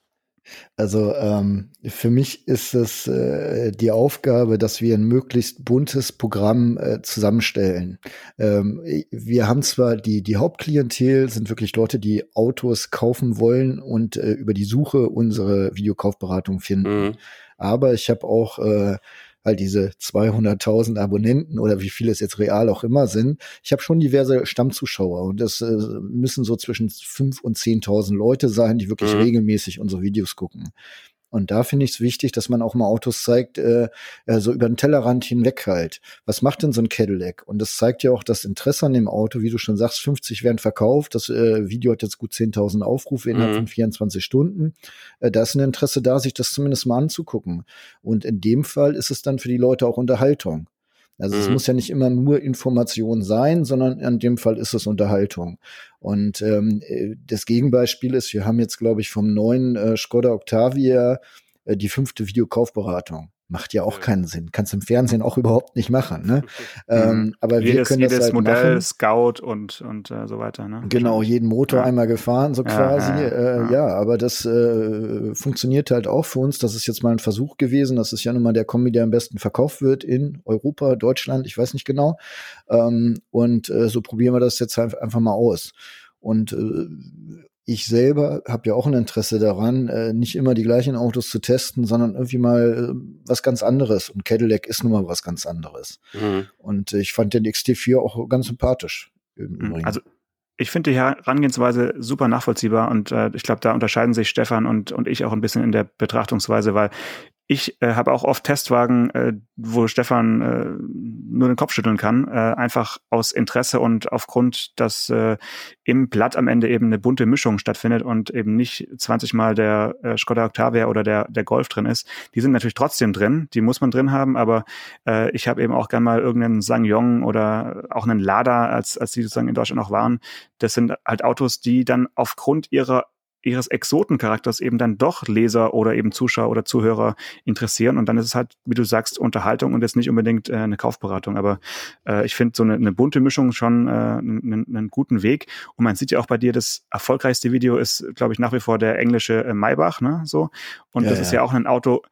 Also ähm, für mich ist es äh, die Aufgabe, dass wir ein möglichst buntes Programm äh, zusammenstellen. Ähm, wir haben zwar die, die Hauptklientel sind wirklich Leute, die Autos kaufen wollen und äh, über die Suche unsere Videokaufberatung finden. Mhm. Aber ich habe auch äh, halt diese 200.000 Abonnenten oder wie viele es jetzt real auch immer sind. Ich habe schon diverse Stammzuschauer und das äh, müssen so zwischen 5 und 10.000 Leute sein, die wirklich mhm. regelmäßig unsere Videos gucken. Und da finde ich es wichtig, dass man auch mal Autos zeigt, äh, äh, so über den Tellerrand hinweg halt. Was macht denn so ein Cadillac? Und das zeigt ja auch das Interesse an dem Auto. Wie du schon sagst, 50 werden verkauft. Das äh, Video hat jetzt gut 10.000 Aufrufe innerhalb mhm. von 24 Stunden. Äh, da ist ein Interesse da, sich das zumindest mal anzugucken. Und in dem Fall ist es dann für die Leute auch Unterhaltung. Also mhm. es muss ja nicht immer nur Information sein, sondern in dem Fall ist es Unterhaltung. Und ähm, äh, das Gegenbeispiel ist, wir haben jetzt, glaube ich, vom neuen äh, Skoda Octavia äh, die fünfte Videokaufberatung. Macht ja auch ja. keinen Sinn. Kannst im Fernsehen auch überhaupt nicht machen. Ne? *laughs* ähm, mhm. aber jedes, wir können jedes das halt Modell, machen. Scout und und äh, so weiter. Ne? Genau, jeden Motor ja. einmal gefahren, so quasi. Ja, äh, ja. aber das äh, funktioniert halt auch für uns. Das ist jetzt mal ein Versuch gewesen. Das ist ja nun mal der Kombi, der am besten verkauft wird in Europa, Deutschland, ich weiß nicht genau. Ähm, und äh, so probieren wir das jetzt halt einfach mal aus. Und äh, ich selber habe ja auch ein Interesse daran, äh, nicht immer die gleichen Autos zu testen, sondern irgendwie mal äh, was ganz anderes. Und Cadillac ist nun mal was ganz anderes. Mhm. Und ich fand den XT4 auch ganz sympathisch. Mhm. Also ich finde die Herangehensweise super nachvollziehbar und äh, ich glaube, da unterscheiden sich Stefan und, und ich auch ein bisschen in der Betrachtungsweise, weil ich äh, habe auch oft Testwagen, äh, wo Stefan äh, nur den Kopf schütteln kann, äh, einfach aus Interesse und aufgrund, dass äh, im Blatt am Ende eben eine bunte Mischung stattfindet und eben nicht 20 Mal der äh, Skoda Octavia oder der, der Golf drin ist. Die sind natürlich trotzdem drin, die muss man drin haben, aber äh, ich habe eben auch gern mal irgendeinen Sangyong oder auch einen Lada, als, als die sozusagen in Deutschland noch waren. Das sind halt Autos, die dann aufgrund ihrer ihres Exotencharakters eben dann doch Leser oder eben Zuschauer oder Zuhörer interessieren. Und dann ist es halt, wie du sagst, Unterhaltung und jetzt nicht unbedingt äh, eine Kaufberatung. Aber äh, ich finde so eine, eine, bunte Mischung schon äh, einen, einen guten Weg. Und man sieht ja auch bei dir, das erfolgreichste Video ist, glaube ich, nach wie vor der englische äh, Maybach, ne? So. Und ja, das ja. ist ja auch ein Auto,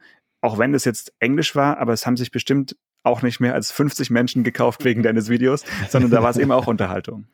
auch wenn das jetzt Englisch war, aber es haben sich bestimmt auch nicht mehr als 50 Menschen gekauft wegen deines Videos, sondern da war es eben auch Unterhaltung.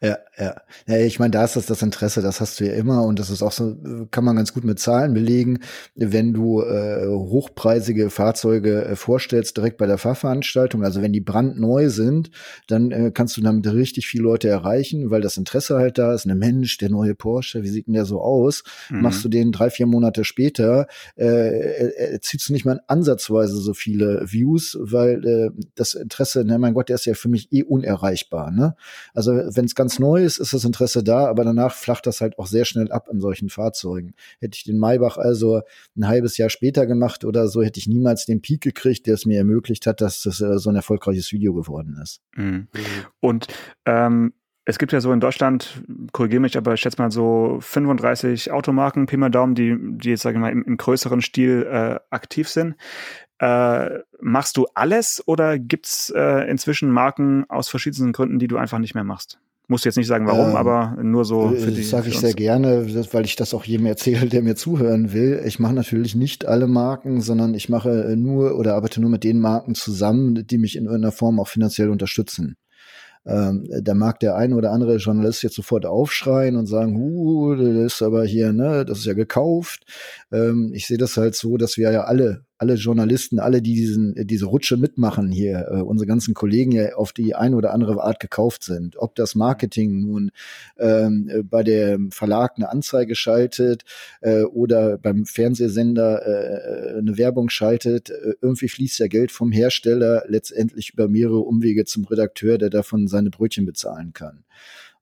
Ja, ja. ja ich meine, da ist das das Interesse, das hast du ja immer und das ist auch so, kann man ganz gut mit Zahlen belegen. Wenn du äh, hochpreisige Fahrzeuge äh, vorstellst, direkt bei der Fahrveranstaltung, also wenn die brandneu sind, dann äh, kannst du damit richtig viele Leute erreichen, weil das Interesse halt da ist. Ein Mensch, der neue Porsche, wie sieht denn der so aus? Mhm. Machst du den drei, vier Monate später, äh, äh, ziehst du nicht mal ansatzweise so viele Views, weil äh, das Interesse, ne, mein Gott, der ist ja für mich eh unerreichbar. Ne? Also Also wenn es ganz neu ist, ist das Interesse da, aber danach flacht das halt auch sehr schnell ab an solchen Fahrzeugen. Hätte ich den Maybach also ein halbes Jahr später gemacht oder so, hätte ich niemals den Peak gekriegt, der es mir ermöglicht hat, dass das äh, so ein erfolgreiches Video geworden ist. Mhm. Und ähm, es gibt ja so in Deutschland, korrigiere mich, aber ich schätze mal so 35 Automarken, Pi mal Daumen, die, die jetzt, sage ich mal, im, im größeren Stil äh, aktiv sind. Äh, machst du alles oder gibt's äh, inzwischen Marken aus verschiedensten Gründen, die du einfach nicht mehr machst? Musst du jetzt nicht sagen, warum, ähm, aber nur so für die. Das sage ich sehr gerne, weil ich das auch jedem erzähle, der mir zuhören will. Ich mache natürlich nicht alle Marken, sondern ich mache nur oder arbeite nur mit den Marken zusammen, die mich in irgendeiner Form auch finanziell unterstützen. Ähm, da mag der eine oder andere Journalist jetzt sofort aufschreien und sagen, huh, das ist aber hier, ne, das ist ja gekauft. Ähm, ich sehe das halt so, dass wir ja alle alle Journalisten, alle, die diesen, diese Rutsche mitmachen hier, äh, unsere ganzen Kollegen ja auf die eine oder andere Art gekauft sind. Ob das Marketing nun ähm, bei dem Verlag eine Anzeige schaltet äh, oder beim Fernsehsender äh, eine Werbung schaltet, äh, irgendwie fließt ja Geld vom Hersteller letztendlich über mehrere Umwege zum Redakteur, der davon seine Brötchen bezahlen kann.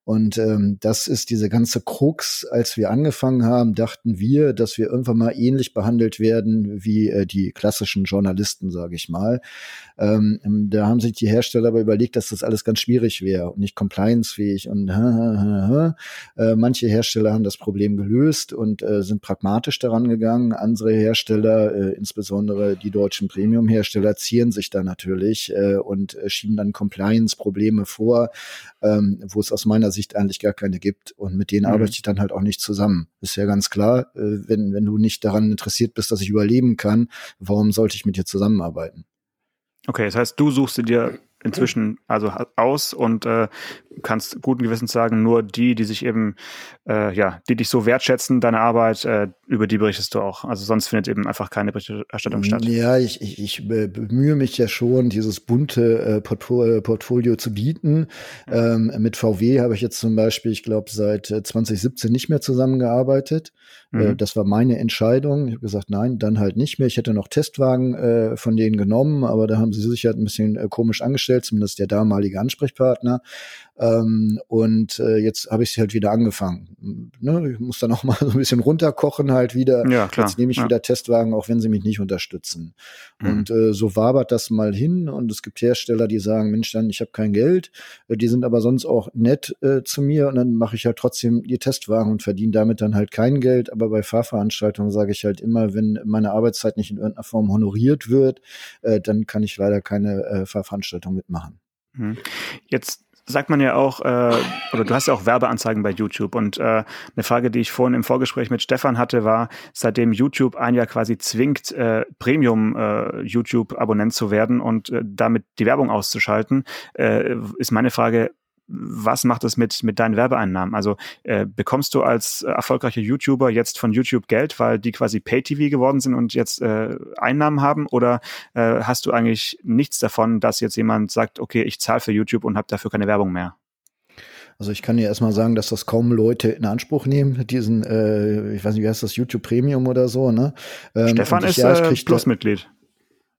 Und ähm, das ist diese ganze Krux. Als wir angefangen haben, dachten wir, dass wir irgendwann mal ähnlich behandelt werden wie äh, die klassischen Journalisten, sage ich mal. Ähm, da haben sich die Hersteller aber überlegt, dass das alles ganz schwierig wäre und nicht compliance-fähig. Und ha, ha, ha, äh, manche Hersteller haben das Problem gelöst und äh, sind pragmatisch daran gegangen. Andere Hersteller, äh, insbesondere die deutschen Premium-Hersteller, zieren sich da natürlich äh, und äh, schieben dann Compliance-Probleme vor, ähm, wo es aus meiner Sicht eigentlich gar keine gibt. Und mit denen mhm. arbeite ich dann halt auch nicht zusammen. Ist ja ganz klar, äh, wenn, wenn du nicht daran interessiert bist, dass ich überleben kann, warum sollte ich mit dir zusammenarbeiten? Okay, das heißt, du suchst dir inzwischen also aus und äh, kannst guten Gewissens sagen, nur die, die sich eben, äh, ja, die dich so wertschätzen, deine Arbeit, äh, über die berichtest du auch. Also sonst findet eben einfach keine Berichterstattung statt. Ja, ich, ich, ich bemühe mich ja schon, dieses bunte äh, Portfolio, Portfolio zu bieten. Ähm, mit VW habe ich jetzt zum Beispiel, ich glaube, seit 2017 äh, nicht mehr zusammengearbeitet. Äh, mhm. Äh, das war meine Entscheidung. Ich habe gesagt, nein, dann halt nicht mehr. Ich hätte noch Testwagen äh, von denen genommen, aber da haben sie sich halt ein bisschen äh, komisch angestellt, zumindest der damalige Ansprechpartner. Ähm, und äh, jetzt habe ich sie halt wieder angefangen. Ne? Ich muss dann auch *laughs* mal so ein bisschen runterkochen halt wieder. Ja, klar. Jetzt nehme ich ja. wieder Testwagen, auch wenn sie mich nicht unterstützen. Mhm. Und äh, so wabert das mal hin. Und es gibt Hersteller, die sagen, Mensch, dann ich habe kein Geld. Äh, die sind aber sonst auch nett äh, zu mir. Und dann mache ich halt trotzdem die Testwagen und verdiene damit dann halt kein Geld. Aber bei Fahrveranstaltungen sage ich halt immer, wenn meine Arbeitszeit nicht in irgendeiner Form honoriert wird, äh, dann kann ich leider keine äh, Fahrveranstaltung mitmachen. Mhm. Jetzt sagt man ja auch, äh, oder du hast ja auch Werbeanzeigen bei YouTube. Und äh, eine Frage, die ich vorhin im Vorgespräch mit Stefan hatte, war, seitdem YouTube ein Jahr quasi zwingt, äh, Premium-YouTube-Abonnent äh, zu werden und äh, damit die Werbung auszuschalten, äh, ist meine Frage, was macht es mit, mit deinen Werbeeinnahmen? Also äh, bekommst du als äh, erfolgreicher YouTuber jetzt von YouTube Geld, weil die quasi Pay-TV geworden sind und jetzt äh, Einnahmen haben? Oder äh, hast du eigentlich nichts davon, dass jetzt jemand sagt, okay, ich zahle für YouTube und habe dafür keine Werbung mehr? Also ich kann dir erstmal sagen, dass das kaum Leute in Anspruch nehmen, diesen, äh, ich weiß nicht, wie heißt das, YouTube Premium oder so, ne? Ähm, Stefan ist ja, äh, Plusmitglied.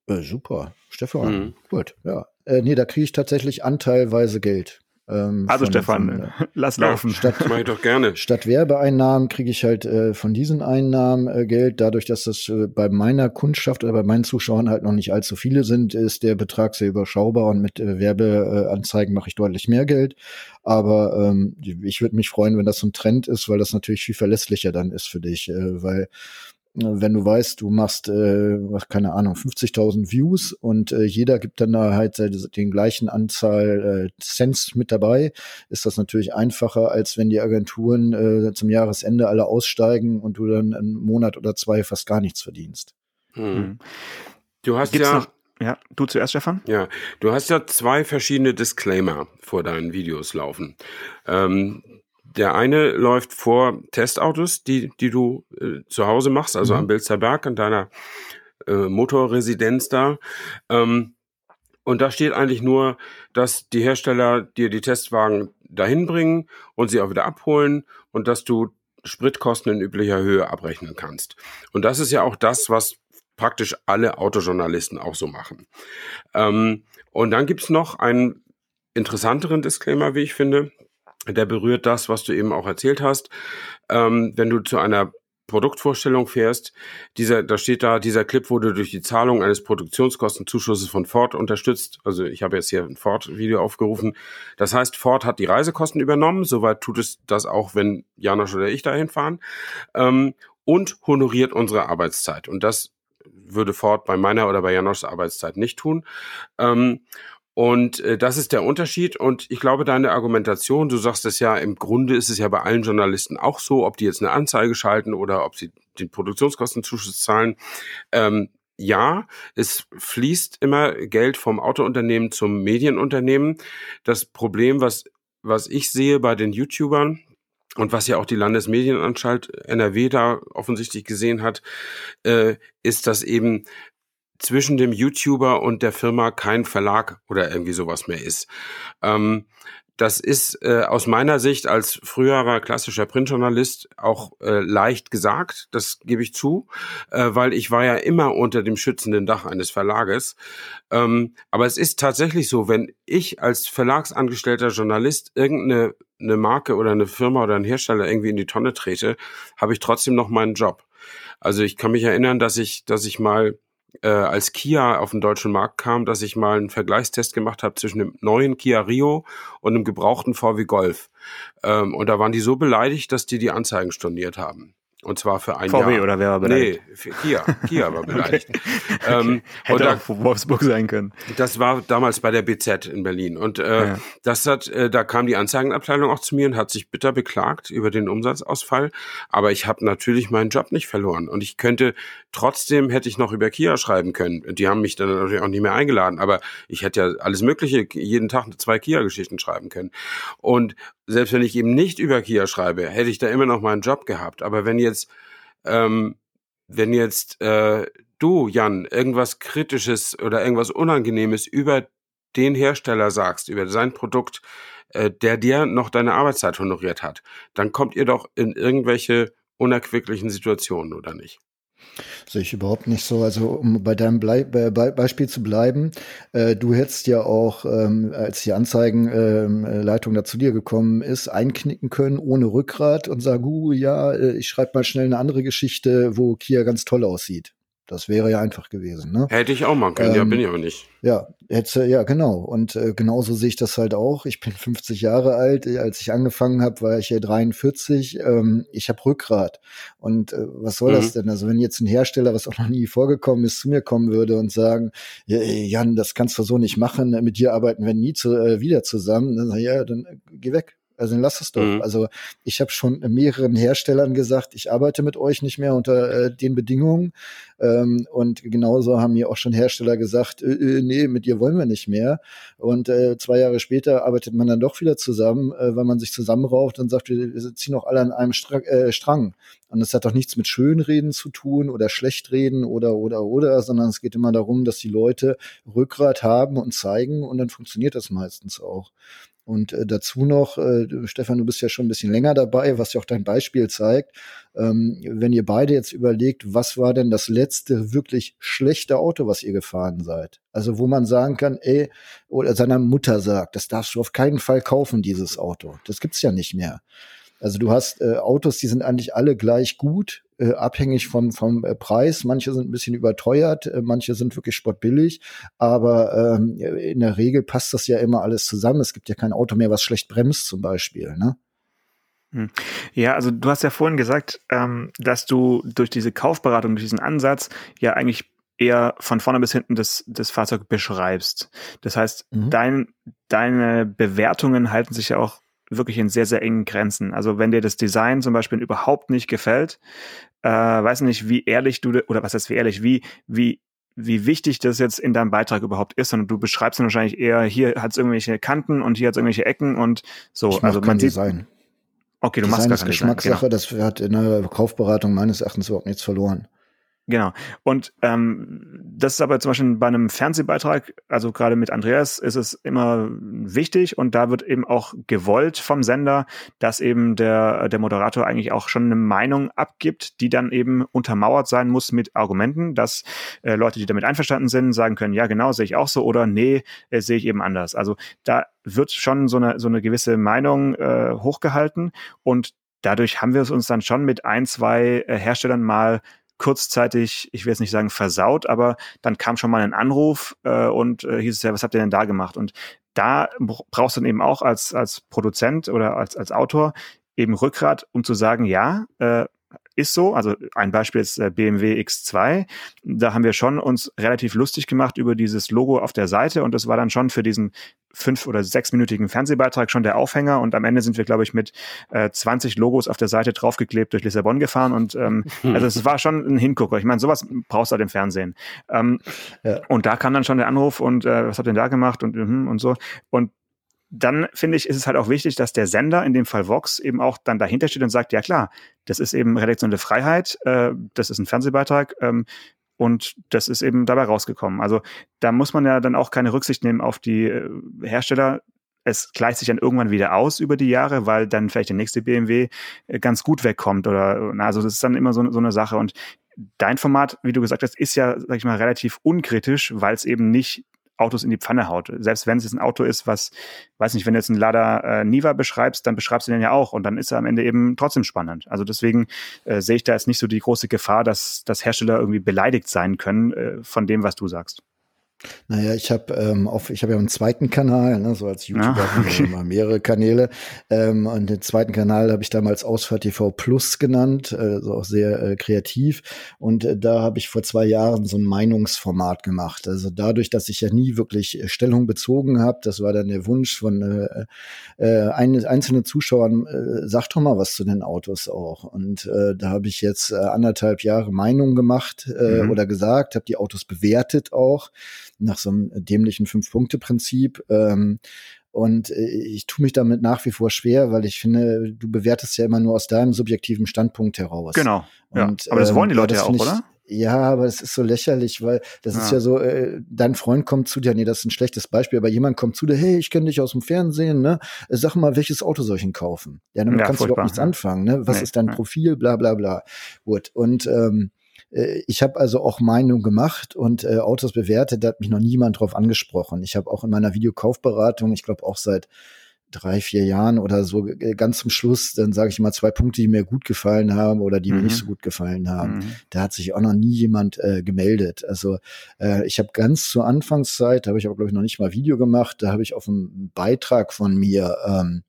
Äh, super, Stefan, mhm. gut, ja. Äh, nee, da kriege ich tatsächlich anteilweise Geld. Ähm, also von, Stefan, von, äh, *laughs* lass laufen. Statt, *laughs* mach ich doch gerne. Statt Werbeeinnahmen kriege ich halt äh, von diesen Einnahmen äh, Geld. Dadurch, dass das äh, bei meiner Kundschaft oder bei meinen Zuschauern halt noch nicht allzu viele sind, ist der Betrag sehr überschaubar und mit äh, Werbeanzeigen mache ich deutlich mehr Geld. Aber ähm, ich würde mich freuen, wenn das so ein Trend ist, weil das natürlich viel verlässlicher dann ist für dich, äh, weil wenn du weißt, du machst, äh, keine Ahnung, 50.000 Views und äh, jeder gibt dann da halt den gleichen Anzahl äh, Cents mit dabei, ist das natürlich einfacher, als wenn die Agenturen äh, zum Jahresende alle aussteigen und du dann einen Monat oder zwei fast gar nichts verdienst. Hm. hm. Du hast Gibt's ja noch ja, du zuerst, Stefan? Ja, du hast ja zwei verschiedene Disclaimer vor deinen Videos laufen. Ähm, der eine läuft vor Testautos, die, die du äh, zu Hause machst, also mhm. am Bilzer Berg, an deiner äh, Motorresidenz da. Ähm, und da steht eigentlich nur, dass die Hersteller dir die Testwagen dahin bringen und sie auch wieder abholen und dass du Spritkosten in üblicher Höhe abrechnen kannst. Und das ist ja auch das, was praktisch alle Autojournalisten auch so machen. Ähm, und dann gibt's noch einen interessanteren Disclaimer, wie ich finde. Der berührt das, was du eben auch erzählt hast. Ähm, wenn du zu einer Produktvorstellung fährst, dieser, da steht da, dieser Clip wurde durch die Zahlung eines Produktionskostenzuschusses von Ford unterstützt. Also ich habe jetzt hier ein Ford-Video aufgerufen. Das heißt, Ford hat die Reisekosten übernommen. Soweit tut es das auch, wenn Janosch oder ich dahin fahren. Ähm, und honoriert unsere Arbeitszeit. Und das würde Ford bei meiner oder bei Janoschs Arbeitszeit nicht tun. Ähm, und äh, das ist der Unterschied. Und ich glaube, deine Argumentation, du sagst es ja, im Grunde ist es ja bei allen Journalisten auch so, ob die jetzt eine Anzeige schalten oder ob sie den Produktionskostenzuschuss zahlen. Ähm, ja, es fließt immer Geld vom Autounternehmen zum Medienunternehmen. Das Problem, was, was ich sehe bei den YouTubern, und was ja auch die Landesmedienanstalt NRW da offensichtlich gesehen hat, äh, ist, dass eben zwischen dem YouTuber und der Firma kein Verlag oder irgendwie sowas mehr ist. Ähm, das ist äh, aus meiner Sicht als früherer klassischer Printjournalist auch äh, leicht gesagt, das gebe ich zu, äh, weil ich war ja immer unter dem schützenden Dach eines Verlages. Ähm, aber es ist tatsächlich so, wenn ich als verlagsangestellter Journalist irgendeine eine Marke oder eine Firma oder ein Hersteller irgendwie in die Tonne trete, habe ich trotzdem noch meinen Job. Also ich kann mich erinnern, dass ich, dass ich mal äh, als Kia auf den deutschen Markt kam, dass ich mal einen Vergleichstest gemacht habe zwischen dem neuen Kia Rio und einem gebrauchten VW Golf. Ähm, und da waren die so beleidigt, dass die die Anzeigen storniert haben. Und zwar für ein VW Jahr. oder wer war beleidigt? Nee, für Kia. Kia war *laughs* beleidigt. okay. ähm, Hätte da, auch Wolfsburg sein können. Das war damals bei der BZ in Berlin. Und äh, ja. das hat, äh, da kam die Anzeigenabteilung auch zu mir und hat sich bitter beklagt über den Umsatzausfall. Aber ich habe natürlich meinen Job nicht verloren. Und ich könnte, trotzdem hätte ich noch über Kia schreiben können. Die haben mich dann natürlich auch nicht mehr eingeladen. Aber ich hätte ja alles Mögliche, jeden Tag zwei Kia-Geschichten schreiben können. Und selbst wenn ich eben nicht über Kia schreibe, hätte ich da immer noch meinen Job gehabt. Aber wenn jetzt, ähm, wenn jetzt äh, du, Jan, irgendwas Kritisches oder irgendwas Unangenehmes über den Hersteller sagst, über sein Produkt, äh, der dir noch deine Arbeitszeit honoriert hat, dann kommt ihr doch in irgendwelche unerquicklichen Situationen, oder nicht? Sehe ich überhaupt nicht so. Also um bei deinem Blei Be Beispiel zu bleiben, äh, du hättest ja auch, ähm, als die Anzeigenleitung ähm, äh, da zu dir gekommen ist, einknicken können ohne Rückgrat und sagen, uh, ja, äh, ich schreibe mal schnell eine andere Geschichte, wo Kia ganz toll aussieht. Das wäre ja einfach gewesen. Ne? Hätte ich auch machen können, ähm, ja, bin ich aber nicht. Ja, hätte, ja, genau. Und äh, genauso sehe ich das halt auch. Ich bin 50 Jahre alt. Als ich angefangen habe, war ich hier 43. Ähm, ich habe Rückgrat. Und äh, was soll mhm. das denn? Also wenn jetzt ein Hersteller, was auch noch nie vorgekommen ist, zu mir kommen würde und sagen, ja, Jan, das kannst du so nicht machen, mit dir arbeiten wir nie zu, äh, wieder zusammen, dann ja, dann äh, geh weg. Also dann lass es doch. Mhm. Also ich habe schon mehreren Herstellern gesagt, ich arbeite mit euch nicht mehr unter äh, den Bedingungen. Ähm, und genauso haben mir auch schon Hersteller gesagt, äh, äh, nee, mit dir wollen wir nicht mehr. Und äh, zwei Jahre später arbeitet man dann doch wieder zusammen, äh, weil man sich zusammenrauft und sagt, wir, wir ziehen auch alle an einem Stra äh, Strang. Und das hat doch nichts mit Schönreden zu tun oder Schlechtreden oder oder oder, sondern es geht immer darum, dass die Leute Rückgrat haben und zeigen und dann funktioniert das meistens auch. Und äh, dazu noch, äh, Stefan, du bist ja schon ein bisschen länger dabei, was ja auch dein Beispiel zeigt. Ähm, wenn ihr beide jetzt überlegt, was war denn das letzte wirklich schlechte Auto, was ihr gefahren seid? Also wo man sagen kann, ey, oder seiner Mutter sagt, das darfst du auf keinen Fall kaufen, dieses Auto. Das gibt's ja nicht mehr. Also du hast äh, Autos, die sind eigentlich alle gleich gut, äh, abhängig vom, vom äh, Preis. Manche sind ein bisschen überteuert, äh, manche sind wirklich spottbillig, aber ähm, in der Regel passt das ja immer alles zusammen. Es gibt ja kein Auto mehr, was schlecht bremst zum Beispiel. Ne? Hm. Ja, also du hast ja vorhin gesagt, ähm, dass du durch diese Kaufberatung, durch diesen Ansatz ja eigentlich eher von vorne bis hinten das, das Fahrzeug beschreibst. Das heißt, mhm. dein, deine Bewertungen halten sich ja auch wirklich in sehr, sehr engen Grenzen. Also wenn dir das Design zum Beispiel überhaupt nicht gefällt, äh, weiß nicht, wie ehrlich du, oder was heißt wie ehrlich, wie, wie, wie wichtig das jetzt in deinem Beitrag überhaupt ist, sondern du beschreibst dann wahrscheinlich eher, hier hat es irgendwelche Kanten und hier hat es irgendwelche Ecken und so. Ich also man sieht, Design. Okay, du Design machst gar ist Geschmackssache, genau. das hat in der Kaufberatung meines Erachtens überhaupt nichts verloren. Genau. Und ähm, das ist aber zum Beispiel bei einem Fernsehbeitrag, also gerade mit Andreas, ist es immer wichtig und da wird eben auch gewollt vom Sender, dass eben der, der Moderator eigentlich auch schon eine Meinung abgibt, die dann eben untermauert sein muss mit Argumenten, dass äh, Leute, die damit einverstanden sind, sagen können, ja genau, sehe ich auch so oder nee, äh, sehe ich eben anders. Also da wird schon so eine, so eine gewisse Meinung äh, hochgehalten und dadurch haben wir es uns dann schon mit ein, zwei äh, Herstellern mal kurzzeitig, ich will jetzt nicht sagen versaut, aber dann kam schon mal ein Anruf äh, und äh, hieß es ja, was habt ihr denn da gemacht? Und da brauchst du dann eben auch als, als Produzent oder als, als Autor eben Rückgrat, um zu sagen, ja, äh, ist so. Also ein Beispiel ist äh, BMW X2. Da haben wir schon uns relativ lustig gemacht über dieses Logo auf der Seite und das war dann schon für diesen fünf- oder sechsminütigen Fernsehbeitrag schon der Aufhänger und am Ende sind wir, glaube ich, mit äh, 20 Logos auf der Seite draufgeklebt durch Lissabon gefahren und ähm, *laughs* also es war schon ein Hingucker. Ich meine, sowas brauchst du halt im Fernsehen. Ähm, ja. Und da kam dann schon der Anruf und äh, was habt ihr denn da gemacht und, mhm, und so. Und dann finde ich, ist es halt auch wichtig, dass der Sender, in dem Fall Vox, eben auch dann dahinter steht und sagt, ja klar, das ist eben redaktionelle Freiheit, äh, das ist ein Fernsehbeitrag ähm, und das ist eben dabei rausgekommen. Also da muss man ja dann auch keine Rücksicht nehmen auf die äh, Hersteller. Es gleicht sich dann irgendwann wieder aus über die Jahre, weil dann vielleicht der nächste BMW äh, ganz gut wegkommt oder na, also das ist dann immer so, so eine Sache und Dein Format, wie du gesagt hast, ist ja, sag ich mal, relativ unkritisch, weil es eben nicht Autos in die Pfanne haut. Selbst wenn es jetzt ein Auto ist, was, weiß nicht, wenn du jetzt einen Lada äh, Niva beschreibst, dann beschreibst du den ja auch und dann ist er am Ende eben trotzdem spannend. Also deswegen äh, sehe ich da jetzt nicht so die große Gefahr, dass, dass Hersteller irgendwie beleidigt sein können äh, von dem, was du sagst. Naja, ich habe ähm, auf, ich habe ja einen zweiten Kanal, ne, so als YouTuber ah, okay. immer mehrere Kanäle. Ähm, und den zweiten Kanal habe ich damals Ausfahrt TV Plus genannt, also auch sehr äh, kreativ. Und äh, da habe ich vor zwei Jahren so ein Meinungsformat gemacht. Also dadurch, dass ich ja nie wirklich äh, Stellung bezogen habe, das war dann der Wunsch von äh, äh, ein, einzelnen Zuschauern, äh, sag doch mal was zu den Autos auch. Und äh, da habe ich jetzt äh, anderthalb Jahre Meinung gemacht äh, mhm. oder gesagt, habe die Autos bewertet auch nach so einem dämlichen Fünf-Punkte-Prinzip. Ähm, und äh, ich tue mich damit nach wie vor schwer, weil ich finde, du bewertest ja immer nur aus deinem subjektiven Standpunkt heraus. Genau. Und, ja. Aber das wollen die ähm, Leute ja, auch, ich, oder? Ja, aber es ist so lächerlich, weil das ja. ist ja so, äh, dein Freund kommt zu dir, nee, das ist ein schlechtes Beispiel, aber jemand kommt zu dir, hey, ich kenne dich aus dem Fernsehen, ne? Sag mal, welches Auto soll ich denn kaufen? Ja, damit ja, kannst du überhaupt nichts anfangen, ne? Was nee, ist dein Profil, bla bla bla. Gut. Und ähm, äh, ich habe also auch Meinung gemacht und äh, Autos bewertet, da hat mich noch niemand drauf angesprochen. Ich habe auch in meiner Videokaufberatung, ich glaube auch seit drei, vier Jahren oder so äh, ganz zum Schluss, dann sage ich mal zwei Punkte, die mir gut gefallen haben oder die mhm. mir nicht mhm. so gut gefallen haben. Mhm. Da hat sich auch noch nie jemand äh, gemeldet. Also äh, ich habe ganz zur Anfangszeit, da habe ich aber glaube ich noch nicht mal Video gemacht, da habe ich auf einen Beitrag von mir ähm,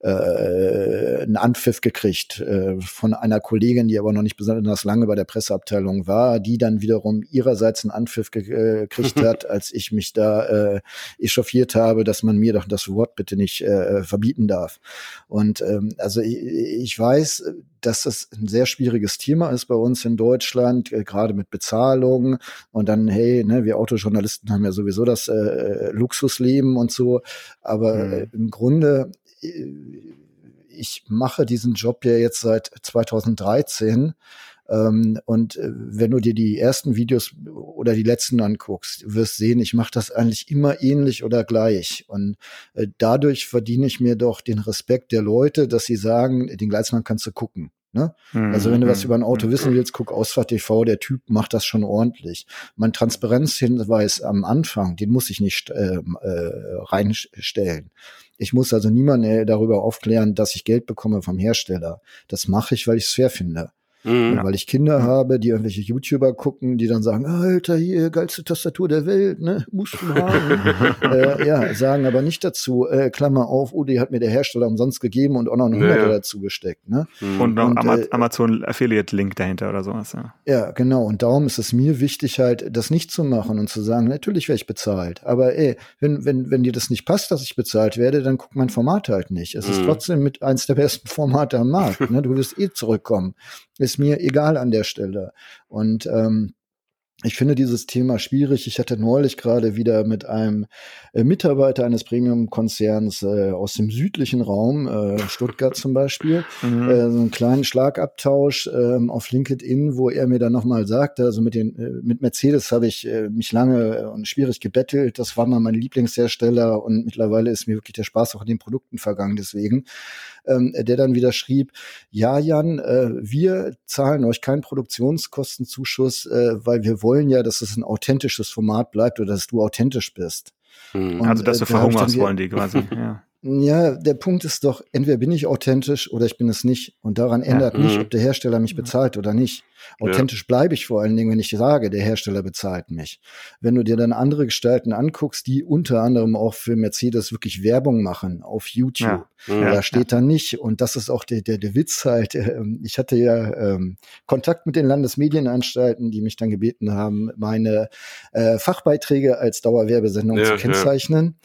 äh, einen Anpfiff gekriegt äh, von einer Kollegin, die aber noch nicht besonders lange bei der Presseabteilung war, die dann wiederum ihrerseits einen Anpfiff äh, gekriegt *laughs* hat, als ich mich da äh, echauffiert habe, dass man mir doch das Wort bitte nicht äh, verbieten darf. Und ähm, also ich, ich weiß, dass das ein sehr schwieriges Thema ist bei uns in Deutschland, äh, gerade mit Bezahlung und dann, hey, ne, wir Autojournalisten haben ja sowieso das äh, Luxusleben und so, aber mhm. im Grunde ich mache diesen Job ja jetzt seit 2013. Ähm, und äh, wenn du dir die ersten Videos oder die letzten anguckst, wirst sehen, ich mache das eigentlich immer ähnlich oder gleich. Und äh, dadurch verdiene ich mir doch den Respekt der Leute, dass sie sagen, den Gleismann kannst du gucken. Ne? Mhm. Also wenn du was über ein Auto wissen willst, guck Ausfahrt TV, der Typ macht das schon ordentlich. Mein Transparenzhinweis am Anfang, den muss ich nicht äh, äh, reinstellen. Ich muss also niemanden äh, darüber aufklären, dass ich Geld bekomme vom Hersteller. Das mache ich, weil ich es fair finde. Mhm. Weil ich Kinder mhm. habe, die irgendwelche YouTuber gucken, die dann sagen, Alter, hier, geilste Tastatur der Welt, ne, musst du haben. *laughs* äh, ja, sagen aber nicht dazu, äh, Klammer auf, oh, die hat mir der Hersteller umsonst gegeben und auch noch eine Hunderter ja. dazu gesteckt. Ne? Mhm. Und noch und, Ama äh, Amazon Affiliate-Link dahinter oder sowas. Ja. ja, genau. Und darum ist es mir wichtig, halt, das nicht zu machen und zu sagen, natürlich werde ich bezahlt. Aber ey, wenn, wenn, wenn dir das nicht passt, dass ich bezahlt werde, dann guck mein Format halt nicht. Es mhm. ist trotzdem mit eins der besten *laughs* Formate am Markt. Ne? Du wirst eh zurückkommen ist mir egal an der Stelle. Und ähm, ich finde dieses Thema schwierig. Ich hatte neulich gerade wieder mit einem äh, Mitarbeiter eines Premium-Konzerns äh, aus dem südlichen Raum, äh, Stuttgart zum Beispiel, mhm. äh, so einen kleinen Schlagabtausch äh, auf LinkedIn, wo er mir dann nochmal sagte, also mit den äh, mit Mercedes habe ich äh, mich lange und schwierig gebettelt. Das war mal mein Lieblingshersteller und mittlerweile ist mir wirklich der Spaß auch an den Produkten vergangen. Deswegen ähm, der dann wieder schrieb, ja Jan, äh, wir zahlen euch keinen Produktionskostenzuschuss, äh, weil wir wollen ja, dass es ein authentisches Format bleibt oder dass du authentisch bist. Mhm. also dass du äh, verhungerst wollen die quasi, *laughs* ja. Ja, der Punkt ist doch, entweder bin ich authentisch oder ich bin es nicht. Und daran ändert ja. nicht, mhm. ob der Hersteller mich bezahlt oder nicht. Authentisch ja. bleibe ich vor allen Dingen, wenn ich sage, der Hersteller bezahlt mich. Wenn du dir dann andere Gestalten anguckst, die unter anderem auch für Mercedes wirklich Werbung machen auf YouTube, ja. da steht da nicht. Und das ist auch der, der, der Witz halt. Ähm, ich hatte ja ähm, Kontakt mit den Landesmedienanstalten, die mich dann gebeten haben, meine äh, Fachbeiträge als Dauerwerbesendung zu kennzeichnen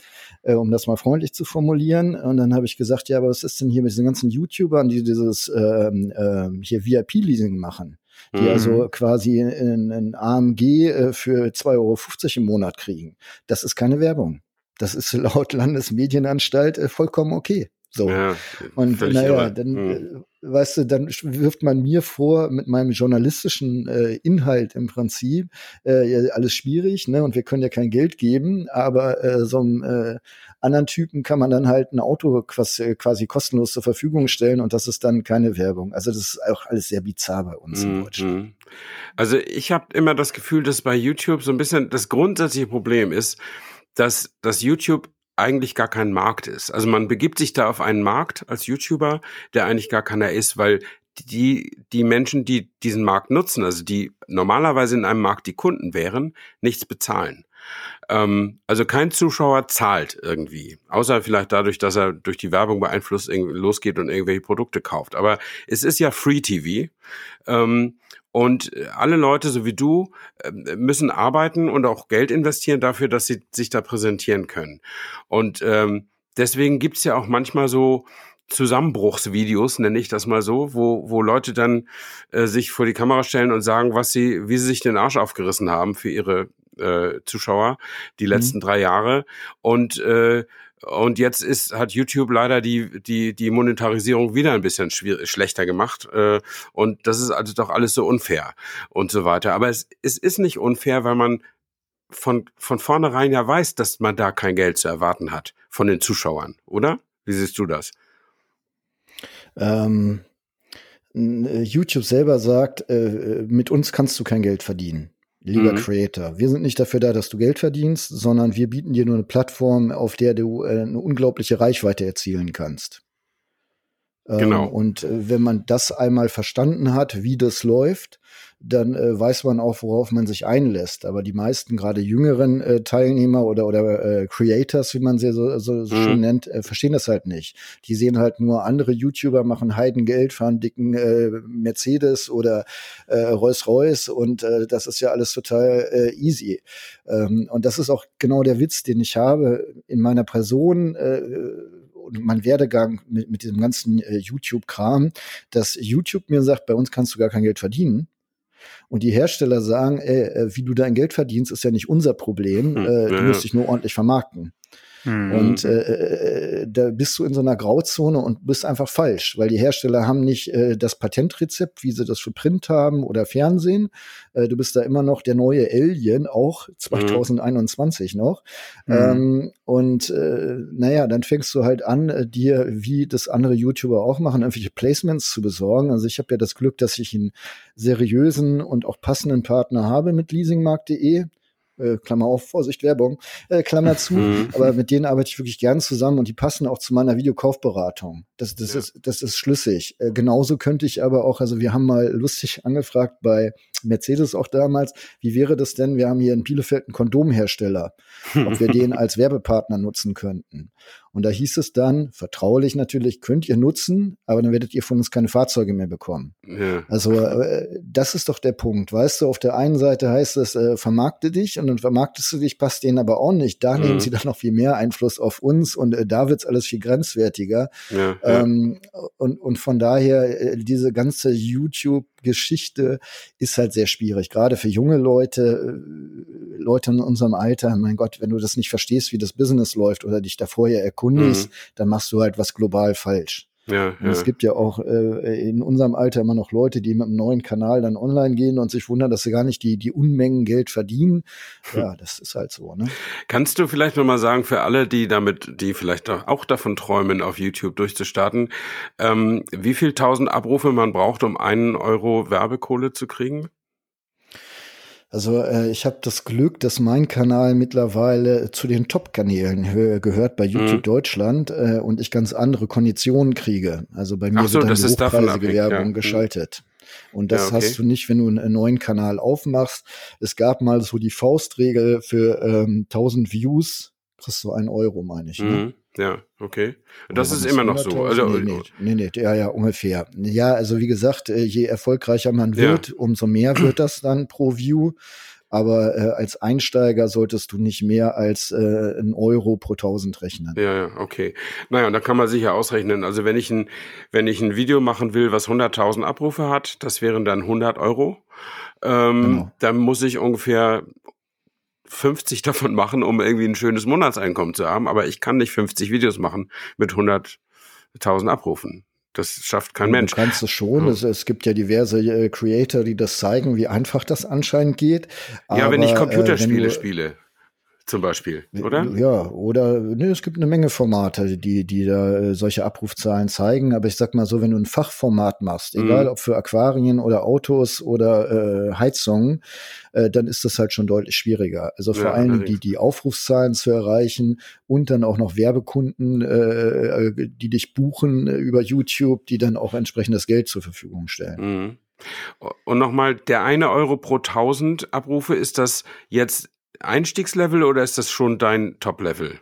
äh, um das mal freundlich zu formulieren. Und dann habe ich gesagt, ja, aber was ist denn hier mit diesen ganzen YouTubern, die dieses ähm, äh, hier VIP-Leasing machen? Die mhm. also quasi ein AMG äh, für 2,50 Euro im Monat kriegen. Das ist keine Werbung. Das ist *laughs* laut Landesmedienanstalt äh, vollkommen okay. So. Ja, und naja, irre. dann, mhm. weißt du, dann wirft man mir vor, mit meinem journalistischen äh, Inhalt im Prinzip, äh, alles schwierig, ne? Und wir können ja kein Geld geben, aber äh, so einem äh, anderen Typen kann man dann halt ein Auto quasi, quasi kostenlos zur Verfügung stellen und das ist dann keine Werbung. Also das ist auch alles sehr bizarr bei uns mhm. in Deutschland. Also ich habe immer das Gefühl, dass bei YouTube so ein bisschen das grundsätzliche Problem ist, dass, dass YouTube eigentlich gar kein Markt ist. Also man begibt sich da auf einen Markt als YouTuber, der eigentlich gar keiner ist, weil die, die Menschen, die diesen Markt nutzen, also die normalerweise in einem Markt die Kunden wären, nichts bezahlen. Ähm, also kein Zuschauer zahlt irgendwie, außer vielleicht dadurch, dass er durch die Werbung beeinflusst losgeht und irgendwelche Produkte kauft. Aber es ist ja Free TV. Ähm, und alle Leute, so wie du, ähm, müssen arbeiten und auch Geld investieren dafür, dass sie sich da präsentieren können. Und ähm, deswegen gibt's ja auch manchmal so Zusammenbruchsvideos, nenne ich das mal so, wo, wo Leute dann äh, sich vor die Kamera stellen und sagen, was sie, wie sie sich den Arsch aufgerissen haben für ihre äh, Zuschauer die mhm. letzten mhm. drei Jahre. Und äh, und jetzt ist, hat YouTube leider die, die, die Monetarisierung wieder ein bisschen schlechter gemacht. Äh, und das ist also doch alles so unfair und so weiter. Aber es, es ist nicht unfair, weil man von, von vornherein ja weiß, dass man da kein Geld zu erwarten hat von den Zuschauern, oder? Wie siehst du das? Ähm, YouTube selber sagt, äh, mit uns kannst du kein Geld verdienen lieber mhm. Creator. Wir sind nicht dafür da, dass du Geld verdienst, sondern wir bieten dir nur eine Plattform, auf der du äh, eine unglaubliche Reichweite erzielen kannst. Ähm, genau. und äh, wenn man das einmal verstanden hat, wie das läuft, dann äh, weiß man auch, worauf man sich einlässt. Aber die meisten, gerade jüngeren äh, Teilnehmer oder, oder äh, Creators, wie man sie so, so, so mhm. schön nennt, äh, verstehen das halt nicht. Die sehen halt nur andere YouTuber machen Heidengeld, fahren dicken äh, Mercedes oder äh, Rolls-Royce und äh, das ist ja alles total äh, easy. Ähm, und das ist auch genau der Witz, den ich habe in meiner Person. Äh, und mein Werdegang mit, mit diesem ganzen äh, YouTube-Kram, dass YouTube mir sagt, bei uns kannst du gar kein Geld verdienen. Und die Hersteller sagen, ey, äh, wie du dein Geld verdienst, ist ja nicht unser Problem. Hm, äh, du musst dich nur ordentlich vermarkten. Mhm. Und äh, äh, da bist du in so einer Grauzone und bist einfach falsch, weil die Hersteller haben nicht äh, das Patentrezept, wie sie das für Print haben oder Fernsehen. Äh, du bist da immer noch der neue Alien, auch 2021 mhm. noch. Mhm. Ähm, und äh, naja, dann fängst du halt an, äh, dir, wie das andere YouTuber auch machen, irgendwelche Placements zu besorgen. Also ich habe ja das Glück, dass ich einen seriösen und auch passenden Partner habe mit leasingmarkt.de äh, Klammer auf, Vorsicht, Werbung, äh, Klammer zu. Mhm. Aber mit denen arbeite ich wirklich gern zusammen und die passen auch zu meiner Videokaufberatung. Das, das, ja. ist, das ist schlüssig. Äh, genauso könnte ich aber auch, also wir haben mal lustig angefragt bei Mercedes auch damals, wie wäre das denn, wir haben hier in Bielefeld einen Kondomhersteller, ob wir den als Werbepartner nutzen könnten. Und da hieß es dann, vertraulich natürlich, könnt ihr nutzen, aber dann werdet ihr von uns keine Fahrzeuge mehr bekommen. Ja. Also äh, das ist doch der Punkt. Weißt du, auf der einen Seite heißt es, äh, vermarkte dich und dann vermarktest du dich, passt denen aber auch nicht. Da mhm. nehmen sie dann noch viel mehr Einfluss auf uns und äh, da wird's alles viel grenzwertiger. Ja, ähm, und, und von daher, äh, diese ganze YouTube Geschichte ist halt sehr schwierig, gerade für junge Leute, äh, Leute in unserem Alter. Mein Gott, wenn du das nicht verstehst, wie das Business läuft oder dich da vorher erkundigst, mhm. dann machst du halt was global falsch. Ja, und ja. es gibt ja auch äh, in unserem Alter immer noch Leute, die mit einem neuen Kanal dann online gehen und sich wundern, dass sie gar nicht die, die Unmengen Geld verdienen. *laughs* Ja, das ist halt so. Ne? Kannst du vielleicht nochmal sagen, für alle, die damit, die vielleicht auch davon träumen, auf YouTube durchzustarten, ähm, wie viel tausend Abrufe man braucht, um einen Euro Werbekohle zu kriegen? Also äh, ich habe das Glück, dass mein Kanal mittlerweile zu den Top-Kanälen gehört bei YouTube mhm. Deutschland äh, und ich ganz andere Konditionen kriege. Also bei mir so, wird dann die hochpreisige Werbung ja. Mhm. geschaltet. Und das ja, okay. hast du nicht, wenn du einen neuen Kanal aufmachst. Es gab mal so die Faustregel für ähm, 1000 Views, kriegst du einen Euro, meine ich. Ne? Ja, okay. Das ist immer noch so. Also, nee, nee, nee, nee, ja, ja, ungefähr. Ja, also wie gesagt, äh, je erfolgreicher man wird, ja. umso mehr wird das dann pro View. Aber äh, als Einsteiger solltest du nicht mehr als äh, ein Euro pro tausend rechnen. Ja, ja, okay. Naja, und da kann man sicher ausrechnen. Also wenn ich ein, wenn ich ein Video machen will, was 100.000 Abrufe hat, das wären dann 100 Euro. Ähm, genau. Dann muss ich ungefähr 50 davon machen, um irgendwie ein schönes Monatseinkommen zu haben, aber ich kann nicht 50 Videos machen mit 100.000 Abrufen. Das schafft kein Mensch. Du kannst es schon. Ja. Es, es, gibt ja diverse äh, Creator, die das zeigen, wie einfach das anscheinend geht. Ja, aber, wenn ich Computerspiele äh, spiele zum Beispiel, oder? Ja, oder ne, es gibt eine Menge Formate, die, die da äh, solche Abrufzahlen zeigen. Aber ich sag mal so, wenn du ein Fachformat machst, mhm. egal ob für Aquarien oder Autos oder äh, Heizungen, äh, dann ist das halt schon deutlich schwieriger. Also vor ja, allem die, die Aufrufszahlen zu erreichen und dann auch noch Werbekunden, äh, äh die dich buchen äh, über YouTube, die dann auch entsprechendes Geld zur Verfügung stellen. Mhm. Und nochmal, der eine Euro pro tausend Abrufe, ist das jetzt Einstiegslevel oder ist das schon dein Top-Level?